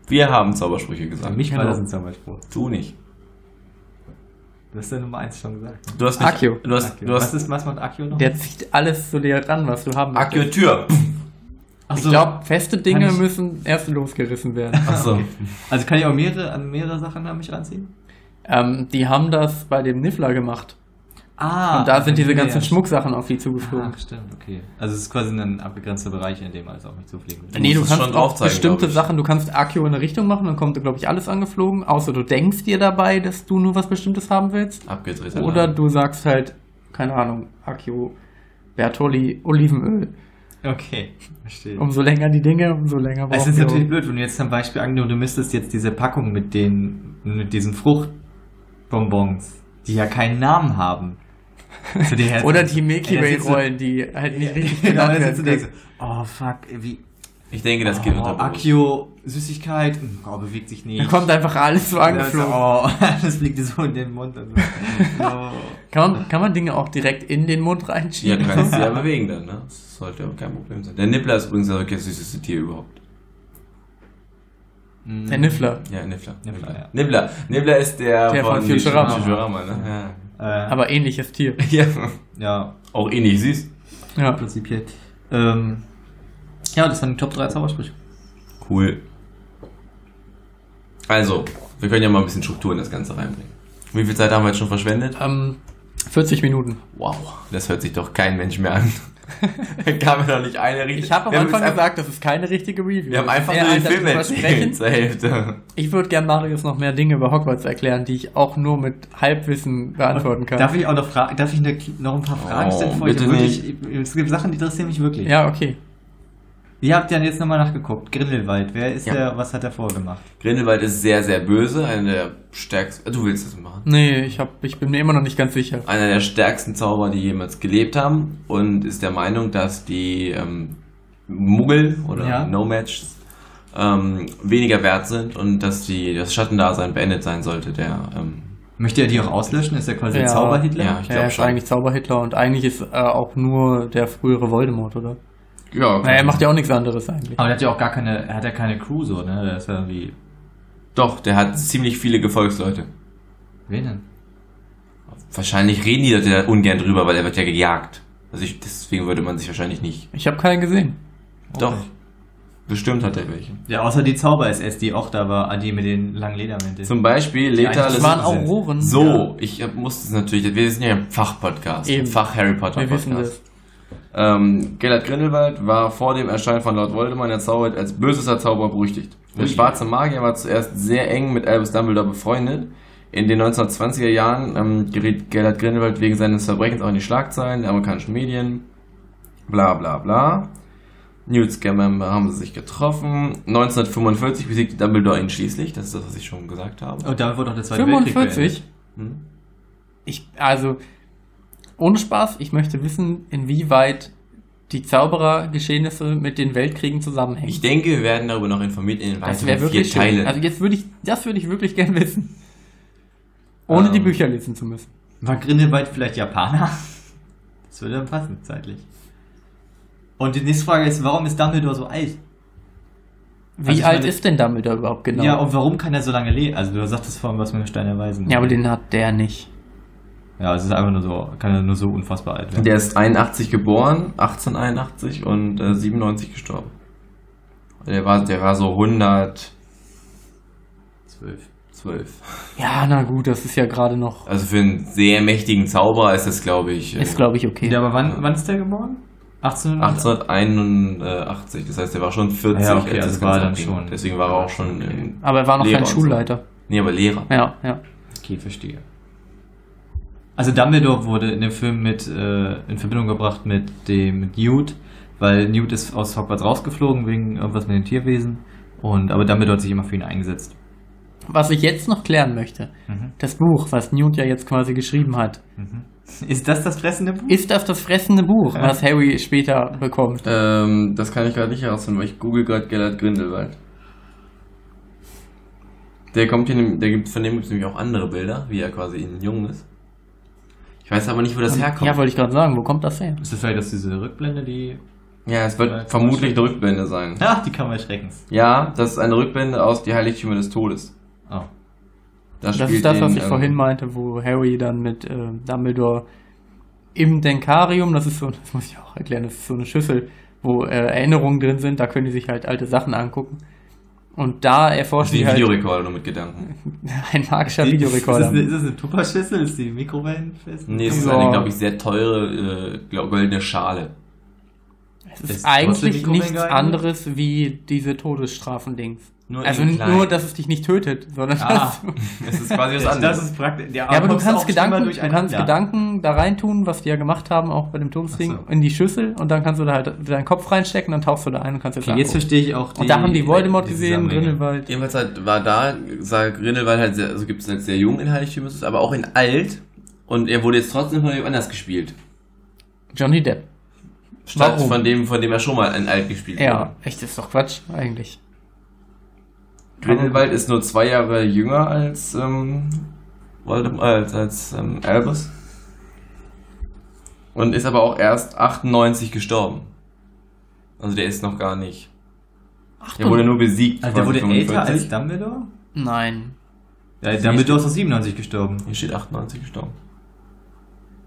Wir haben Zaubersprüche Für gesagt. mich war Genau. das ein Zauberspruch. Du nicht. Du hast ja Nummer 1 schon gesagt. Ne? Du hast nicht, Akio. Du hast, Akio. du was, hast ist, was macht Akio noch? Der zieht alles zu dir ran, was du haben Akio möchtest. Tür. Ach Ich glaube, feste Dinge ich- müssen erst losgerissen werden. Achso. Also kann ich auch mehrere, an mehrere Sachen an mich ranziehen? ähm, die haben das bei dem Niffler gemacht. Ah, und da sind diese ganzen ja. Schmucksachen auf die zugeflogen. Ah, stimmt, okay. Also es ist quasi ein abgegrenzter Bereich, in dem alles auf mich zufliegen wird. Nee, du kannst schon auch drauf zeigen, bestimmte. Sachen, du kannst Akio in eine Richtung machen, dann kommt, glaube ich, alles angeflogen, außer du denkst dir dabei, dass du nur was Bestimmtes haben willst. Abgedreht. Oder du sagst halt, keine Ahnung, Akio, Bertolli, Olivenöl. Okay, verstehe. Umso länger die Dinge, umso länger Es brauchen ist wir. natürlich blöd, wenn du jetzt zum Beispiel angenommen, du müsstest jetzt diese Packung mit den, mit diesen Fruchtbonbons, die ja keinen Namen haben. Oder die Milky Way Rollen, die halt nicht richtig Genau, genannt werden. denkst, oh fuck, wie, Ich denke, das geht oh, unter Akio, Süßigkeit, hm, oh, bewegt sich nicht. Da kommt einfach alles so angeflogen. Oh, das fliegt dir so in den Mund. Und so. oh. Kann man, kann man Dinge auch direkt in den Mund Ja, reinschieben? du kannst sie ja bewegen dann, ne? Das sollte ja kein Problem sein. Der Nippler ist übrigens das süßeste Tier überhaupt. Der Niffler. Ja, Niffler. Niffler, ja. Nibbler. Nibbler ist der, Der von Futurama. Futurama, ne? Äh, Aber ähnliches Tier. Ja. ja. ja, Auch ähnlich süß. Ja. prinzipiell. Ähm, ja, das waren die Top 3 Zaubersprüche. Cool. Also, wir können ja mal ein bisschen Struktur in das Ganze reinbringen. Wie viel Zeit haben wir jetzt schon verschwendet? Ähm, 40 Minuten. Wow, das hört sich doch kein Mensch mehr an. Kam mir doch nicht eine richtig. Ich habe am Wir haben Anfang gesagt, das ist keine richtige Review. Wir haben einfach nur den Film erzählt sprechen. zur Hälfte. Ich würde gern Marius noch mehr Dinge über Hogwarts erklären, die ich auch nur mit Halbwissen beantworten kann. Darf ich auch noch fragen, darf ich noch ein paar Fragen Oh, stellen? bitte ich wirklich, Es gibt Sachen, die interessieren mich wirklich. ja, okay. Ihr habt ja jetzt nochmal nachgeguckt. Grindelwald, wer ist Ja. der, was hat er vorgemacht? Grindelwald ist sehr, sehr böse. Einer der stärksten. Du willst das machen? Nee, ich, hab, ich bin mir immer noch nicht ganz sicher. Einer der stärksten Zauberer, die jemals gelebt haben. Und ist der Meinung, dass die ähm, Muggel oder Ja. No-Matches ähm, weniger wert sind und dass die, das Schattendasein beendet sein sollte. Der, ähm, Möchte er die auch auslöschen? Ist er quasi Ja. Zauberhitler? Ja, ich er glaub ist schon. eigentlich Zauberhitler und eigentlich ist er auch nur der frühere Voldemort, oder? Ja, Na, er macht ja auch nichts anderes eigentlich. Aber der hat ja auch gar keine, er hat ja keine Crew so, ne? Der ist ja irgendwie, Doch, der hat ziemlich viele Gefolgsleute. wen denn? Wahrscheinlich reden die Leute da ungern drüber, weil er wird ja gejagt. Also ich, deswegen würde man sich wahrscheinlich nicht. Ich habe keinen gesehen. Doch. Okay. Bestimmt hat er welche. Ja, außer die Zauber-SS, die auch da war, die mit den langen Ledermänteln. Zum Beispiel Die Leta Das waren Auroren. So, ich hab- musste es natürlich, wir sind ja ein Fachpodcast, ein Eben. Fach-Harry Potter Wir wissen Podcast. das. Ähm, Gellert Grindelwald war vor dem Erscheinen von Lord Voldemort der Zauber als bösester Zauberer berüchtigt. Der schwarze Magier war zuerst sehr eng mit Albus Dumbledore befreundet. In den 1920er Jahren ähm, geriet Gellert Grindelwald wegen seines Verbrechens auch in die Schlagzeilen der amerikanischen Medien. Bla bla bla. Newt Scamander haben sie sich getroffen. 1945 besiegte Dumbledore ihn schließlich. Das ist das, was ich schon gesagt habe. Und damit wurde auch der Zweite Weltkrieg 45? beendet. Hm? Ich, also, ohne Spaß, ich möchte wissen, inwieweit die Zauberergeschehnisse mit den Weltkriegen zusammenhängen. Ich denke, wir werden darüber noch informiert in den das weiteren wäre vier schön. Teilen. Also jetzt würde ich, das würde ich wirklich gern wissen. Ohne Ähm. die Bücher lesen zu müssen. War Grindelwald vielleicht Japaner? Das würde dann passen, zeitlich. Und die nächste Frage ist, warum ist Dumbledore so alt? Wie also alt meine- ist denn Dumbledore überhaupt genau? Ja, und warum kann er so lange leben? Also du sagtest vorhin was mit dem Stein der Weisen. Ja, aber den hat der nicht. Ja, es ist einfach nur so, kann er nur so unfassbar alt werden. Der ist 81 geboren, 1881 und äh, 97 gestorben. Der war, der war so 112. zwölf. Ja, na gut, das ist ja gerade noch. Also für einen sehr mächtigen Zauberer ist das, glaube ich, äh, Ist, glaube ich, okay. Ja, aber wann, wann ist der geboren? 1800? 1881. Das heißt, er war schon 40. Ja, okay, als also das war Ganze dann schon- Deswegen war er auch schon. Okay. aber er war noch Lehrer kein und so. Schulleiter. Nee, aber Lehrer. Ja, ja. Okay, verstehe. Also Dumbledore wurde in dem Film mit äh, in Verbindung gebracht mit dem Newt, weil Newt ist aus Hogwarts rausgeflogen wegen irgendwas mit den Tierwesen und aber Dumbledore hat sich immer für ihn eingesetzt. Was ich jetzt noch klären möchte, Mhm. das Buch, was Newt ja jetzt quasi geschrieben hat, Ist das das fressende Buch? ist das das fressende Buch, Ja. was Harry später bekommt? Ähm, das kann ich gerade nicht herausfinden, weil ich google gerade Gellert Grindelwald. Der kommt hier, der gibt, von dem gibt es nämlich auch andere Bilder, wie er quasi in jung ist. Ich weiß aber nicht, wo das herkommt. Ja, wollte ich gerade sagen, wo kommt das her? Ist das vielleicht das diese Rückblende, die Ja, es wird vermutlich eine Rückblende sein. Ach, die Kammer Schreckens. Ja, das ist eine Rückblende aus Die Heiligtümer des Todes. Oh. Das ist das, was ich ähm, vorhin meinte, wo Harry dann mit äh, Dumbledore im Denkarium, das ist so, das muss ich auch erklären, das ist so eine Schüssel, wo äh, Erinnerungen drin sind, da können die sich halt alte Sachen angucken. Und da erforschen Wie die ein halt, Videorekorder nur mit Gedanken. Ein magischer Die- Videorekorder. Ist das, eine, ist das eine Tupperschüssel? Ist die mikrowellenfest? Nee, es ist Ja. eine, glaube ich, sehr teure äh, glaub, goldene Schale. Es Das ist kostet eigentlich nichts anderes wie diese Todesstrafen-Dings. Nur Also nur, dass es dich nicht tötet, sondern Ah. Das ist quasi was Das, anderes. das ist praktisch. Ja, aber du kannst Gedanken, du kannst durcheinander. Gedanken da reintun, was die ja gemacht haben, auch bei dem Todesding, so. in die Schüssel und dann kannst du da halt deinen Kopf reinstecken, dann tauchst du da ein und kannst jetzt Okay, jetzt verstehe ich auch die. Und da haben die Voldemort die gesehen. Grindelwald. Jedenfalls halt, war da, sah Grindelwald halt sehr, also gibt es halt sehr jung in Heiligtümers, aber auch in alt. Und er wurde jetzt trotzdem von jemand anders gespielt. Johnny Depp. Statt Warum? von dem, von dem er schon mal in alt gespielt Ja, wurde. echt, ist doch Quatsch, eigentlich. Grindelwald ist nur zwei Jahre jünger als, ähm, Voldemort, als, als ähm, Albus. Und ist aber auch erst 98 gestorben. Also der ist noch gar nicht. Der wurde nur besiegt. Also der wurde älter 45. als Dumbledore? Nein. Ja, Dumbledore ist doch 97 gestorben. Hier steht 98 gestorben.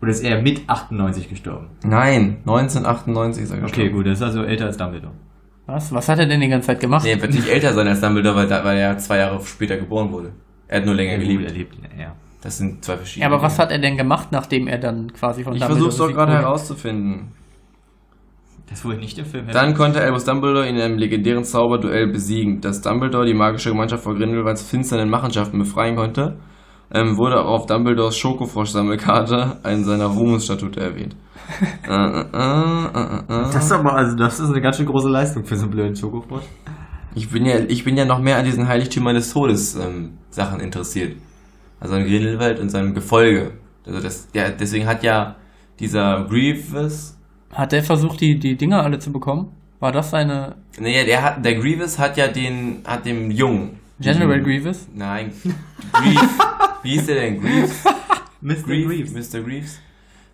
Oder ist er mit 98 gestorben? Nein, 1998 ist er gestorben. Okay, gut, das ist also älter als Dumbledore. Was? Was hat er denn die ganze Zeit gemacht? Nee, er wird nicht älter sein als Dumbledore, weil, da- weil er zwei Jahre später geboren wurde. Er hat nur länger gelebt. erlebt, ja. Das sind zwei verschiedene. Ja, aber was hat er denn gemacht, nachdem er dann quasi von Ich Dumbledore versuch's doch gerade wurde? herauszufinden. Das wohl nicht der Film. Dann konnte Albus Dumbledore in einem legendären Zauberduell besiegen, das Dumbledore die magische Gemeinschaft vor Grindelwalds finsteren Machenschaften befreien konnte, ähm, wurde auch auf Dumbledores Schokofrosch-Sammelkarte in seiner Ruhmesstatute erwähnt. äh, äh, äh, äh, äh. Das ist aber, also das ist eine ganz schön große Leistung für so einen blöden Schokofrosch. Ich bin ja, ich bin ja noch mehr an diesen Heiligtümern des Todes ähm, Sachen interessiert. Also an Grindelwald und seinem Gefolge. Also das, ja, deswegen hat ja dieser Grievous, Hat er versucht, die, die Dinger alle zu bekommen? War das seine nee, der hat, der Grievous hat ja den, hat dem Jungen. General diesen- Grievous? Nein, Grief. Wie hieß der denn? Greaves? Mr. Greaves? Greaves. Mr. Greaves?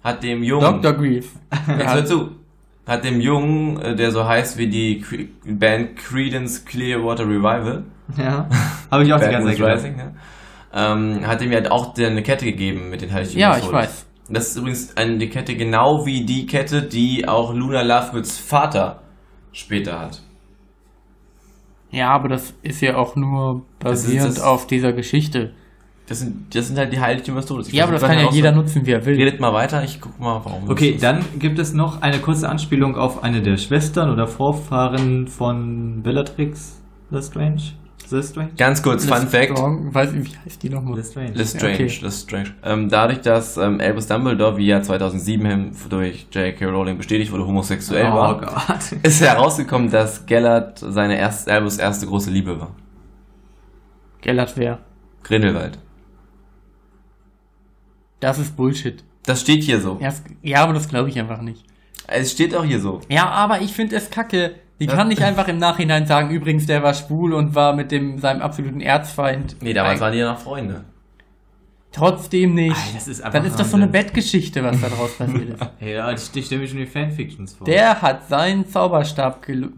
Hat dem Jungen. Dr. Grief. Jetzt hör zu. Hat dem Jungen, äh, der so heißt wie die Cre Band Credence Clearwater Revival. Ja. Habe ich auch die ganze Zeit. Rising, ne? ähm, hat ihm ja auch der eine Kette gegeben mit den Heiligtümern. Ja, ich weiß. Das ist übrigens eine Kette genau wie die Kette, die auch Luna Lovegoods Vater später hat. Ja, aber das ist ja auch nur Das basierend das- auf dieser Geschichte. Das sind, das sind halt die Heiligtümer des Todes. Ich Ja, aber das kann ja jeder heraus- nutzen, wie er will. Redet mal weiter, ich guck mal, warum. Okay, das ist. dann gibt es noch eine kurze Anspielung auf eine der Schwestern oder Vorfahren von Bellatrix Lestrange. Lestrange? Ganz kurz, Fun Fact. Weiß ich, wie heißt die nochmal? Lestrange. Lestrange, Okay. Lestrange. Ähm, dadurch, dass ähm, Albus Dumbledore, wie ja 2007 hin- durch J.K. Rowling bestätigt wurde, homosexuell Oh war, Gott. ist herausgekommen, dass Gellert seine erste, Albus erste große Liebe war. Gellert wer? Grindelwald. Das ist Bullshit. Das steht hier so. Ja aber das glaube ich einfach nicht. Es steht auch hier so. Ja, aber ich finde es kacke. Die kann nicht einfach im Nachhinein sagen, übrigens, der war schwul und war mit dem seinem absoluten Erzfeind. Nee, damals waren die ja noch Freunde. Trotzdem nicht. Das ist einfach Dann ist das so eine. Bettgeschichte, was da draus passiert ist. Ja, ich ich stelle mir schon die Fanfictions vor. Der hat seinen Zauberstab gelu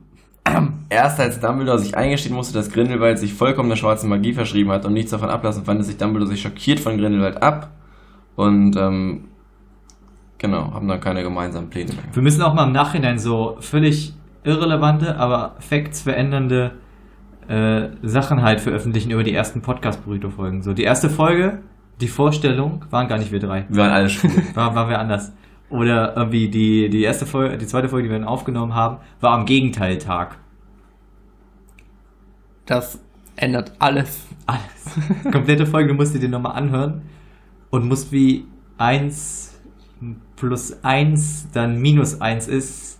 Erst als Dumbledore sich eingestehen musste, dass Grindelwald sich vollkommen der schwarzen Magie verschrieben hat und nichts davon ablassen, wandte sich Dumbledore sich schockiert von Grindelwald ab und ähm, genau, haben dann keine gemeinsamen Pläne mehr. Wir müssen auch mal im Nachhinein so völlig irrelevante, aber Facts verändernde äh, Sachen halt veröffentlichen über die ersten Podcast-Burrito-Folgen. So, die erste Folge, die Vorstellung, waren gar nicht wir drei. Wir waren alle schwul. War, war wer anders. Oder irgendwie die, die erste Folge, die zweite Folge, die wir dann aufgenommen haben, war am Gegenteiltag. Das ändert alles. Alles. Komplette Folge, du musst dir nochmal anhören und musst wie 1 plus 1 dann minus 1 ist,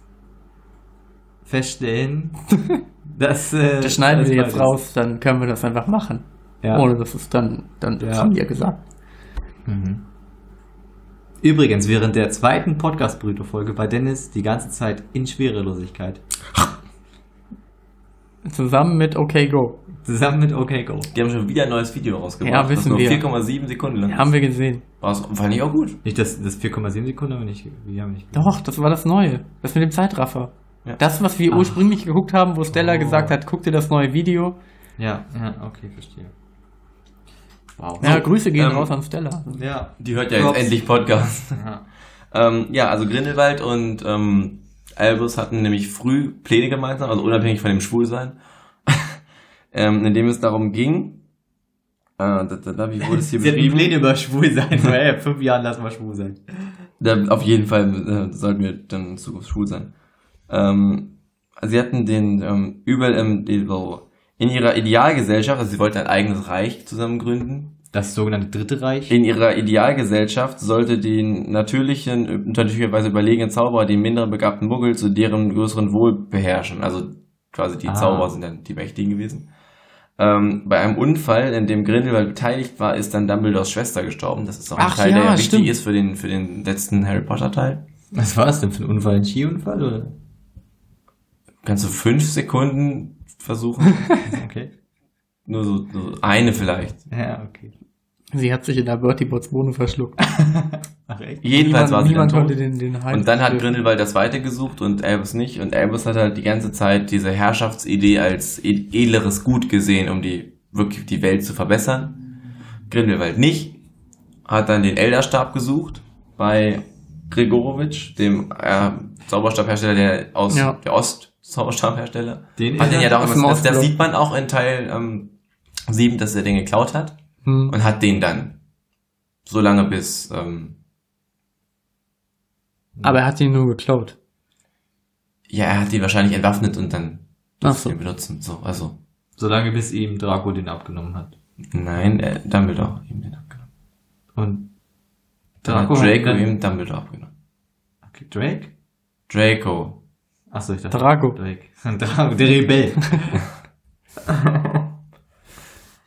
feststellen, dass. Äh, Das schneiden alles wir jetzt ist. raus, dann können wir das einfach machen. Ja. Ohne dass es dann, dann Ja. das haben die ja gesagt. Mhm. Übrigens, während der zweiten Podcast-Burrito-Folge war Dennis die ganze Zeit in Schwerelosigkeit. Zusammen mit OK Go. Zusammen mit OK Go. Die haben schon wieder ein neues Video rausgebracht. Ja, wissen das nur wir. 4,7 Sekunden lang. Haben wir gesehen. War's, fand ich auch gut. Nicht das, das 4,7 Sekunden, aber nicht. Wir haben nicht. Doch, das war das Neue. Das mit dem Zeitraffer. Ja. Das, was wir Ach. ursprünglich geguckt haben, wo Stella Oh. gesagt hat, guck dir das neue Video. Ja, ja, okay, verstehe. Wow. Ja, Grüße gehen ähm, raus an Stella. Ja. Die hört ja jetzt endlich Podcast. Ja. ähm, ja, also Grindelwald und ähm, Albus hatten nämlich früh Pläne gemeinsam, also unabhängig von dem Schwulsein, ähm, in dem es darum ging, da, da, da, wie wurde es hier Sie hatten beschrieben? Pläne über schwul sein. So, ey, in fünf Jahren lassen wir schwul sein. Da, auf jeden Fall äh, sollten wir dann in Zukunft schwul sein. Ähm, sie hatten den ähm, überall im, die- in ihrer Idealgesellschaft, also sie wollten ein eigenes Reich zusammen gründen. Das sogenannte Dritte Reich. In ihrer Idealgesellschaft sollte den natürlichen, natürlicherweise überlegenen Zauberer den minderen begabten Muggel zu deren größeren Wohl beherrschen. Also quasi die Ah. Zauberer sind dann die Mächtigen gewesen. Ähm, bei einem Unfall, in dem Grindelwald beteiligt war, ist dann Dumbledores Schwester gestorben. Das ist auch ein Ach Teil, ja, der wichtig stimmt. ist für den, für den letzten Harry Potter Teil. Was war das denn für ein Unfall? Ein Skiunfall oder? Kannst du fünf Sekunden versuchen? Okay. Nur so, so eine vielleicht. Ja, okay. Sie hat sich in der Bertie Bots Wohnung verschluckt. Ach echt? Jedenfalls niemand, war sie niemand dann tot. den, den Heim Und dann hat Grindelwald das Weite gesucht und Albus nicht. Und Albus hat halt die ganze Zeit diese Herrschaftsidee als ed- edleres Gut gesehen, um die wirklich die Welt zu verbessern. Grindelwald nicht. Hat dann den Elderstab gesucht bei Gregorowitsch, dem äh, Zauberstabhersteller der aus Ja. der Ost-Zauberstabhersteller. Den Hat den ja damals, das, das sieht man auch in Teil ähm, 7, dass er den geklaut hat. Hm. und hat den dann so lange bis ähm, Aber er hat ihn nur geklaut. ja er hat die wahrscheinlich entwaffnet und dann Ach so. ihn benutzen so also Solange bis ihm Draco den abgenommen hat. nein äh, Dumbledore ihm den abgenommen Und dann hat Draco Draco ihm Dumbledore abgenommen Okay, Drake? Achso, ich dachte. Draco. Drake. Draco, der Rebell.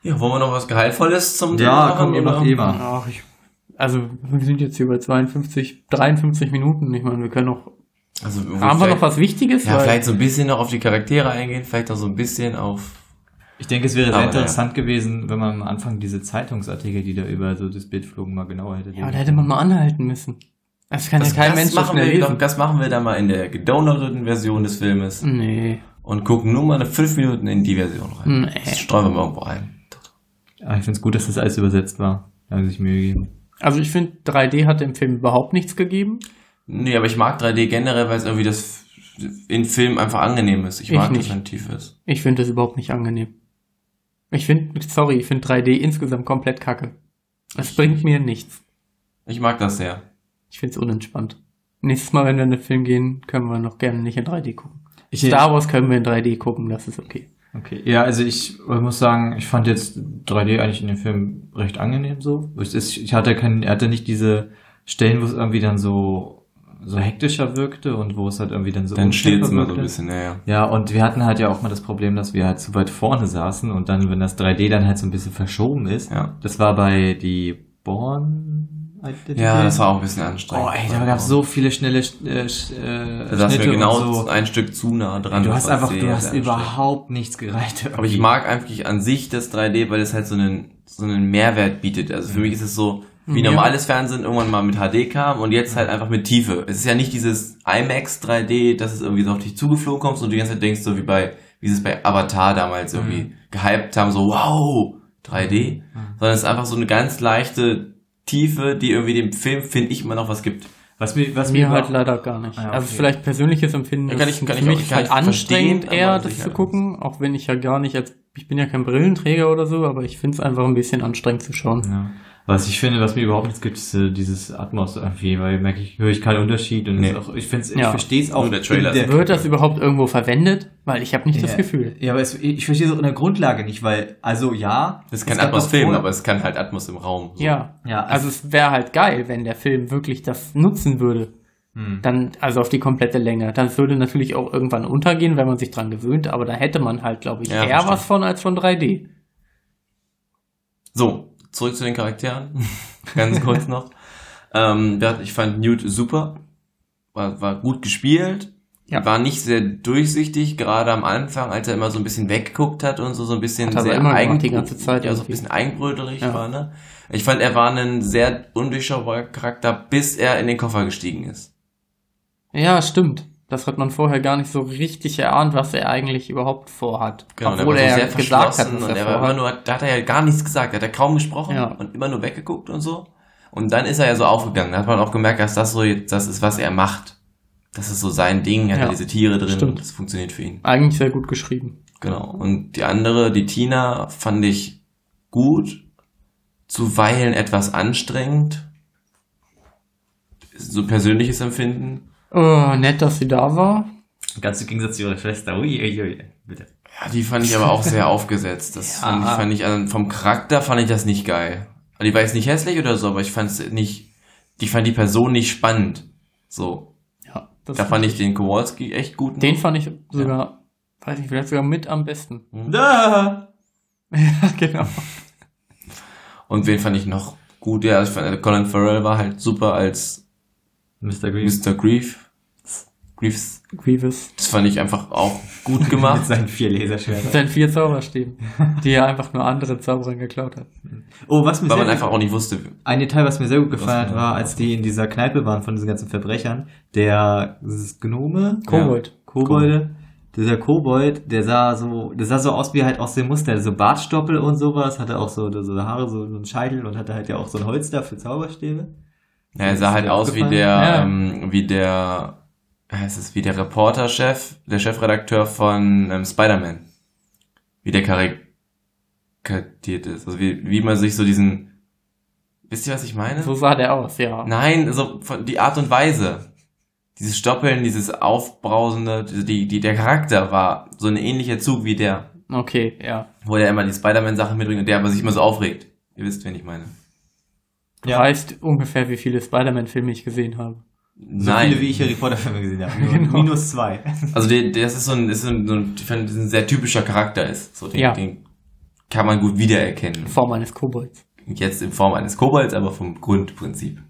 ja wollen wir noch was gehaltvolles zum Thema ja, machen, komm, ihr oder? macht eh mal. Ach, ich, also wir sind jetzt hier bei 52, 53 Minuten. Ich meine, wir können noch. also Haben wir noch was Wichtiges? ja Weil- vielleicht so ein bisschen noch auf die Charaktere eingehen vielleicht noch so ein bisschen auf Ich denke, es wäre sehr interessant gewesen, wenn man am Anfang diese Zeitungsartikel, die da über so das Bild flogen, mal genauer hätte. Ja, da hätte man mal anhalten müssen. Das kann das, ja kein das Mensch machen wir doch, das machen wir dann mal in der gedownloadeten Version des Filmes Nee. und gucken nur mal eine fünf Minuten in die Version rein Nee. das streuen wir mal irgendwo ein Ah, ich finde es gut, dass das alles übersetzt war. Da haben sie sich Mühe gegeben. Also ich finde, 3D hat dem Film überhaupt nichts gegeben. Nee, aber ich mag 3D generell, weil es irgendwie das in Film einfach angenehm ist. Ich Ich mag, nicht. dass es ein tief ist. Ich finde das überhaupt nicht angenehm. Ich finde, sorry, ich finde 3D insgesamt komplett kacke. Es bringt mir nichts. Ich mag das sehr. Ich finde es unentspannt. Nächstes Mal, wenn wir in den Film gehen, können wir noch gerne nicht in 3D gucken. Ich, Star Wars können wir in 3D gucken, das ist okay. Okay, ja, also ich muss sagen, ich fand jetzt 3D eigentlich in dem Film recht angenehm so. Es ist, ich hatte keinen, er hatte nicht diese Stellen, wo es irgendwie dann so so hektischer wirkte und wo es halt irgendwie dann so Dann steht es immer so ein bisschen, naja. Ja, und wir hatten halt ja auch mal das Problem, dass wir halt zu weit vorne saßen und dann, wenn das 3D dann halt so ein bisschen verschoben ist, Ja. das war bei die Born Identity. Ja, das war auch ein bisschen anstrengend. Oh, ey, da gab es so viele schnelle Sch- äh, äh, Da saßen wir Schnitte genau so. ein Stück zu nah dran. Du hast einfach, du hast überhaupt nichts gereicht. Aber ich mag einfach an sich das 3D, weil es halt so einen, so einen Mehrwert bietet. Also für mich ist es so, wie Ja. normales Fernsehen irgendwann mal mit HD kam und jetzt halt einfach mit Tiefe. Es ist ja nicht dieses IMAX 3D, dass es irgendwie so auf dich zugeflogen kommst und du die ganze Zeit denkst, so wie bei, wie sie es bei Avatar damals irgendwie gehypt haben, so wow, 3D. Sondern es ist einfach so eine ganz leichte Tiefe, die irgendwie dem Film, finde ich, immer noch was gibt. Was mir, was Mir mir halt leider gar nicht. Ah, Also okay. vielleicht persönliches Empfinden. Ja, kann ich- kann für ich auch- mich kann halt anstrengend eher, das zu gucken, auch wenn ich ja gar nicht als, ich bin ja kein Brillenträger oder so, aber ich finde es einfach ein bisschen anstrengend zu schauen. Ja. Was ich finde, was mir überhaupt nichts gibt, ist äh, dieses Atmos irgendwie, weil merke ich, höre ich keinen Unterschied und Nee. ist auch, ich finde ich Ja. verstehe es auch. Nur der Trailer in ist Wird das überhaupt irgendwo verwendet? Weil ich habe nicht das Ja. Gefühl. Ja, aber es, ich verstehe es auch in der Grundlage nicht, weil, also ja. Das doch Atmos-Film, vorher- aber es kann halt Atmos im Raum. So. Ja. Ja, Also es wäre halt geil, wenn der Film wirklich das nutzen würde. Hm. Dann, also auf die komplette Länge. Dann würde natürlich auch irgendwann untergehen, wenn man sich dran gewöhnt, aber da hätte man halt, glaube ich, Ja, eher verstehe. was von als von 3D. So, zurück zu den Charakteren. Ganz kurz noch. Ähm, ich fand Newt super. War, war gut gespielt. Ja. War nicht sehr durchsichtig, gerade am Anfang, als er immer so ein bisschen weggeguckt hat und so, so ein bisschen Hat er sehr immer eigen- die ganze Zeit ja, so ein bisschen eigenbrötelig Ja. war, ne? Ich fand, er war ein sehr undurchschaubarer Charakter, bis er in den Koffer gestiegen ist. Ja, stimmt. Das hat man vorher gar nicht so richtig erahnt, was er eigentlich überhaupt vorhat. Genau, Obwohl er sehr gesagt hat, was und er war immer nur, da hat er ja gar nichts gesagt, hat er kaum gesprochen Ja. und immer nur weggeguckt und so. Und dann ist er ja so aufgegangen. Da hat man auch gemerkt, dass das so jetzt das ist, was er macht. Das ist so sein Ding, er hat Ja, diese Tiere drin stimmt. und das funktioniert für ihn. Eigentlich sehr gut geschrieben. Genau. Und die andere, die Tina, fand ich gut. zuweilen etwas anstrengend. So persönliches Empfinden. Oh, nett, dass sie da war. Ganz im Gegensatz zu ihrer Schwester. Ui, ui, ui. Bitte. Ja, die fand ich aber auch sehr aufgesetzt. Das Ja. fand ich, fand ich, also vom Charakter fand ich das nicht geil. Also die war jetzt nicht hässlich oder so, aber ich fand es nicht, die fand die Person nicht spannend. So. Ja, das Da fand ich den Kowalski echt gut. den fand ich sogar, weiß nicht, vielleicht sogar mit am besten. Da! ja, genau. Und wen fand ich noch gut? Ja, ich fand, äh, Colin Farrell war halt super als Mr. Green. Mr. Grief. Griefs. Grievous. Das fand ich einfach auch gut Mit gemacht. seinen vier Laserschwertern. Mit seinen vier Zauberstäben, die er einfach nur anderen Zauberern geklaut hat. Oh, was mir weil sehr man einfach auch nicht wusste. Ein Detail, was mir sehr gut gefallen hat, war, als die in dieser Kneipe waren von diesen ganzen Verbrechern, der dieses Gnome, Kobold. Kobolde, dieser Kobold, der sah so, der sah so aus wie halt aus dem Muster, so Bartstoppel und sowas, hatte auch so, so Haare, so einen Scheitel und hatte halt ja auch so ein Holz da für Zauberstäbe. Ja, er sah halt aus wie der, Ja. ähm, wie der, heißt es, wie der Reporterchef, der Chefredakteur von ähm, Spider-Man. Wie der karikatiert ist. Also wie, wie man sich so diesen, wisst ihr, was ich meine? So sah der aus, ja. Nein, so von, die Art und Weise. Dieses Stoppeln, dieses Aufbrausende, die, die, der Charakter war so ein ähnlicher Zug wie der, Okay, ja. wo der immer die Spider-Man-Sachen mitbringt und der aber sich immer so aufregt. Ihr wisst, wen ich meine. Du weißt ungefähr, wie viele Spider-Man-Filme ich gesehen habe. So Nein. viele, wie ich Harry Potter Filme gesehen habe. Genau. Minus zwei. Also der, der das ist so ein, ist so ein, so ein, ich finde, das ist ein sehr typischer Charakter ist. So den, Ja. den kann man gut wiedererkennen. In Form eines Kobolds. Jetzt in Form eines Kobolds, aber vom Grundprinzip.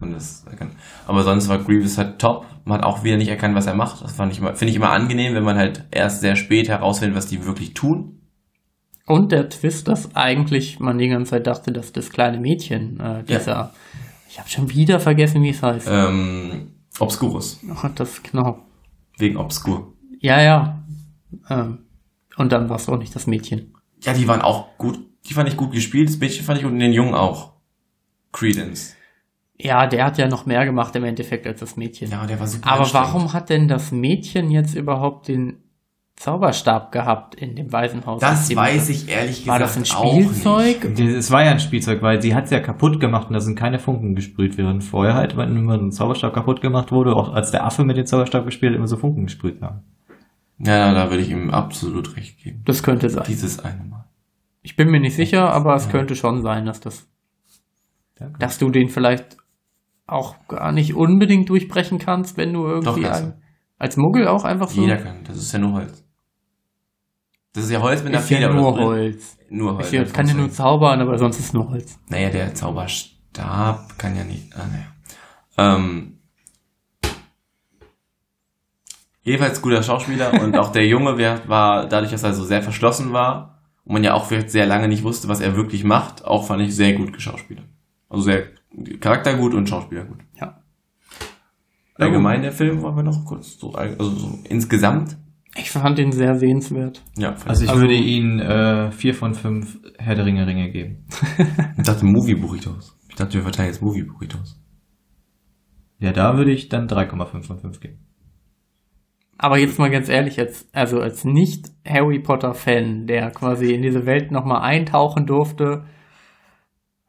Und das erkannt. Aber sonst war Grievous halt top. Man hat auch wieder nicht erkannt, was er macht. Das fand ich immer, finde ich immer angenehm, wenn man halt erst sehr spät herausfindet, was die wirklich tun. Und der Twist, dass eigentlich man die ganze Zeit dachte, dass das kleine Mädchen, äh, dieser, ich habe schon wieder vergessen, wie es heißt. Ähm, Obscurus. Ach, das, genau. Wegen Obscur. Ja, ja. Ähm, und dann war es auch nicht das Mädchen. Ja, die waren auch gut. Die fand ich gut gespielt. Das Mädchen fand ich gut und den Jungen auch. Credence. Ja, der hat ja noch mehr gemacht im Endeffekt als das Mädchen. Ja, der war super Aber warum hat denn das Mädchen jetzt überhaupt den Zauberstab gehabt in dem Waisenhaus? Das weiß ich ehrlich War gesagt das ein Spielzeug? Es war ja ein Spielzeug, weil sie hat es ja kaputt gemacht und da sind keine Funken gesprüht, während vorher halt, wenn immer ein Zauberstab kaputt gemacht wurde, auch als der Affe mit dem Zauberstab gespielt hat, immer so Funken gesprüht haben. Ja, da würde ich ihm absolut recht geben. Das könnte sein. Dieses eine Mal. Ich bin mir nicht sicher, aber es könnte schon sein, dass das, Danke. dass du den vielleicht auch gar nicht unbedingt durchbrechen kannst, wenn du irgendwie kannst ein, als Muggel auch einfach so. Jeder kann. Das ist ja nur Holz. Das ist ja Holz mit einer ist ja Feder nur oder so. Holz. Nur Holz. Ich kann ja nur zaubern, aber sonst ist nur Holz. Naja, der Zauberstab kann ja nicht. Ah, naja. Ähm, jedenfalls guter Schauspieler und auch der Junge war, dadurch, dass er so sehr verschlossen war und man ja auch vielleicht sehr lange nicht wusste, was er wirklich macht, auch fand ich sehr gut geschauspielert. Also sehr Charakter gut und Schauspieler gut. Ja. Allgemein der Film wollen wir noch kurz so, also so insgesamt. Ich fand ihn sehr sehenswert. Ja, Also ich Also- würde ihnen äh, vier von fünf Herr der Ringe Ringe geben. ich dachte Movie Burritos. Ich dachte, wir verteilen jetzt Movie Burritos. Ja, da würde ich dann 3,5 von 5 geben. Aber jetzt mal ganz ehrlich, jetzt, also als nicht Harry Potter Fan, der quasi in diese Welt nochmal eintauchen durfte,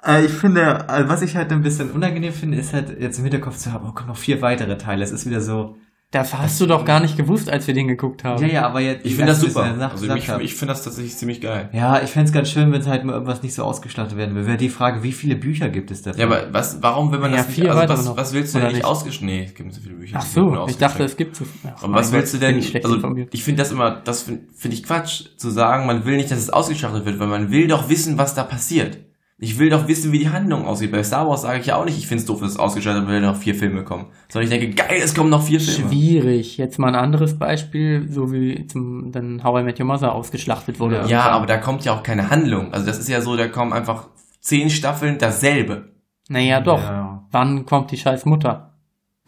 Äh, ich finde, äh, was ich halt ein bisschen unangenehm finde, ist halt jetzt im Hinterkopf zu haben, oh, kommen noch vier weitere Teile. Es ist wieder so, das hast du doch gar nicht gewusst, als wir den geguckt haben. ja, ja, aber jetzt... Ich finde das super. Also ich, ich finde das tatsächlich ziemlich geil. Ja, ich fänd's ganz schön, wenn es halt mal irgendwas nicht so ausgestattet werden würde. Wäre die Frage, wie viele Bücher gibt es dafür? Ja, aber was, warum will man Ja, das nicht, vier also was, noch. was willst du denn nicht ausgeschnitten? Nee, es gibt so viele Bücher. Ach so, ich dachte, es gibt so. Ach, Aber was willst du denn, ich also ich finde das immer, das finde find ich Quatsch, zu sagen, man will nicht, dass es ausgestattet wird, weil man will doch wissen, was da passiert. Ich will doch wissen, wie die Handlung aussieht. Bei Star Wars sage ich ja auch nicht, ich finde es doof, dass es ausgestattet wird, wenn noch vier Filme kommen. Sondern ich denke, geil, es kommen noch vier Filme. Schwierig. Jetzt mal ein anderes Beispiel, so wie zum, dann How I Met Your Mother ausgeschlachtet wurde. Ja, aber da kommt ja auch keine Handlung. Also das ist ja so, da kommen einfach zehn Staffeln dasselbe. Naja, doch. Ja. Wann kommt die scheiß Mutter?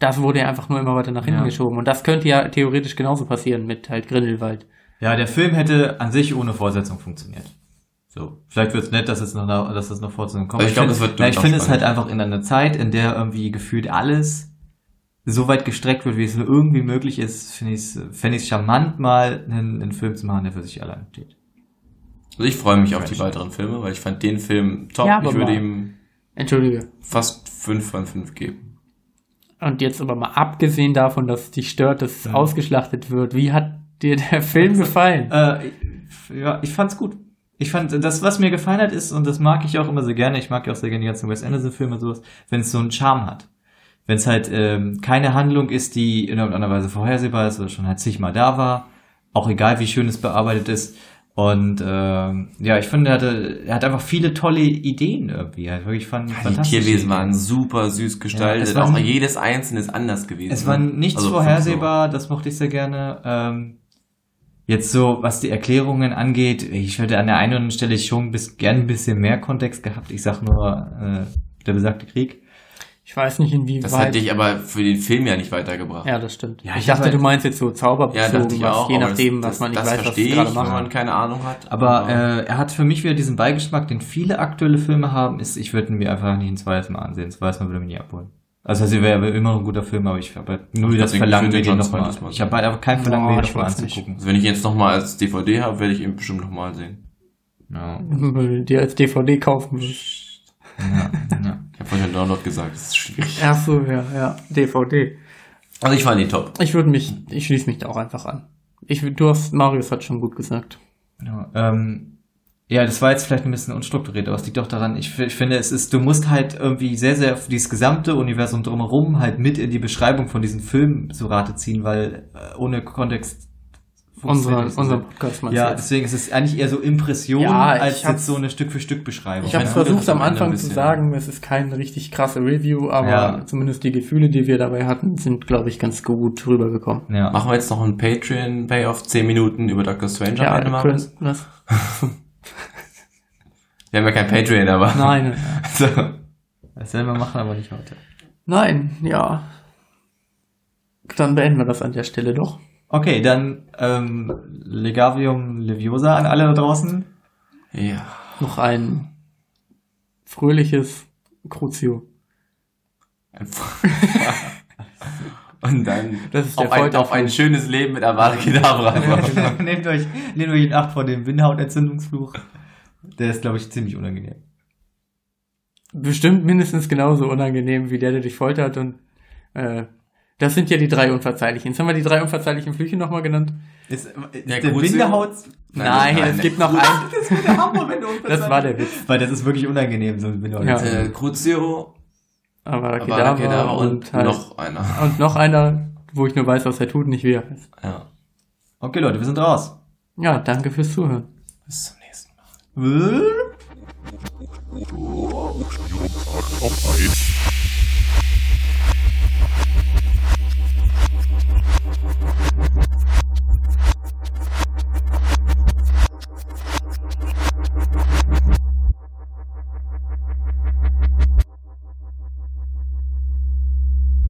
Das wurde ja einfach nur immer weiter nach hinten Ja. geschoben. Und das könnte ja theoretisch genauso passieren mit halt Grindelwald. ja, der Film hätte an sich ohne Fortsetzung funktioniert. So, vielleicht wird's nett, dass es noch, dass es noch Fortsetzung kommt. Aber ich glaub, find- das wird na, ich finde es halt einfach in einer Zeit, in der irgendwie gefühlt alles so weit gestreckt wird, wie es nur irgendwie möglich ist, finde ich es fände ich charmant, mal einen, einen Film zu machen, der für sich allein steht. Also ich freue mich auf die weiteren Filme, weil ich fand den Film top. Ja, ich würde ihm Entschuldige. fast 5 von 5 geben. Und jetzt aber mal abgesehen davon, dass es dich stört, dass es ausgeschlachtet wird, wie hat dir der Film gefallen? Äh, ja, ich fand's gut. Ich fand, das, was mir gefallen hat, ist, und das mag ich auch immer sehr gerne, ich mag ja auch sehr gerne die ganzen Wes Anderson-Filme und sowas, wenn es so einen Charme hat. Wenn es halt ähm, keine Handlung ist, die in irgendeiner Weise vorhersehbar ist oder schon halt zigmal da war, auch egal wie schön es bearbeitet ist. Und ähm, ja, ich finde, er, hatte, er hat einfach viele tolle Ideen irgendwie. Hat wirklich fand, Die fantastische Tierwesen Ideen. waren super süß gestaltet. es war auch jedes einzelne ist anders gewesen. Es war nichts Also vorhersehbar, das mochte ich sehr gerne. Ähm, jetzt so, was die Erklärungen angeht, ich hätte an der einen oder anderen Stelle schon bis, gern ein bisschen mehr Kontext gehabt. Ich sag nur, äh, der besagte Krieg. Ich weiß nicht, Das inwieweit. hat dich aber für den Film ja nicht weitergebracht. ja, das stimmt. Ja, ich ich dachte, hab du halt- meinst jetzt so Ja, zauberbezogen, dachte ich was, auch. je nachdem, das, was man nicht das weiß, was sie gerade wenn machen. man keine Ahnung hat. Aber äh, er hat für mich wieder diesen Beigeschmack, den viele aktuelle Filme haben, ist, ich würde ihn mir einfach nicht ein zweites Mal ansehen. Das weiß man würde mich nie abholen. Also, also wäre immer noch ein guter Film, aber ich habe halt nur das Verlangen, mir ich den nochmal. Mal Ich habe halt einfach kein Verlangen, mir den ich nochmal anzugucken. also wenn ich jetzt nochmal als DVD habe, werde ich ihn bestimmt nochmal sehen. Ja, dir als DVD kaufen ja, ja. Ich habe vorhin Download gesagt, das ist schwierig. Ach so, ja, ja, DVD. Also ich fand ihn top. Ich würde mich, ich schließe mich da auch einfach an. Ich, würd- du hast, Marius hat schon gut gesagt. Ja, ähm, ja, das war jetzt vielleicht ein bisschen unstrukturiert, aber es liegt auch daran, ich, ich finde, es ist, du musst halt irgendwie sehr, sehr auf dieses gesamte Universum drumherum halt mit in die Beschreibung von diesem Film zu Rate ziehen, weil äh, ohne Kontext Unser, funktioniert es unser. Podcast meinst Ja, jetzt? deswegen ist es eigentlich eher so Impression Ja, als jetzt so eine Stück für Stück Beschreibung. Ich habe versucht am Anfang zu sagen, es ist keine richtig krasse Review, aber Ja. zumindest die Gefühle, die wir dabei hatten, sind, glaube ich, ganz gut rübergekommen. ja. Machen wir jetzt noch einen Patreon-Pay auf 10 Minuten über Doctor Strange am Ja? Chris, was? Wir haben ja kein Patreon, aber... Nein, So. Das werden wir machen, aber nicht heute. nein, ja. Dann beenden wir das an der Stelle doch. Okay, dann ähm, Legavium Leviosa an alle da draußen. Ja. Noch ein fröhliches Crucio. Und dann Das ist der auf, ein, auf ein schönes Leben mit Avada Kedavra. nehmt euch, nehmt euch in Acht vor dem Bindehautentzündungsfluch. Der ist, glaube ich, ziemlich unangenehm. Bestimmt mindestens genauso unangenehm wie der, der dich foltert und äh, das sind ja die drei unverzeihlichen. Jetzt haben wir die drei unverzeihlichen Flüche nochmal generaut. Ist, ist Der der? Bindehaut... Nein, nein, es gibt noch einen. Das der Hammer, wenn du Das war der Witz. Weil das ist wirklich unangenehm, so ein Bindehautentzündung. äh, Crucio, Aber Kedavra und, und halt, noch einer. und noch einer, wo ich nur weiß, was er tut, nicht wie er heißt. Ja. Okay, Leute, wir sind raus. Ja, danke fürs Zuhören. Bis auf 1.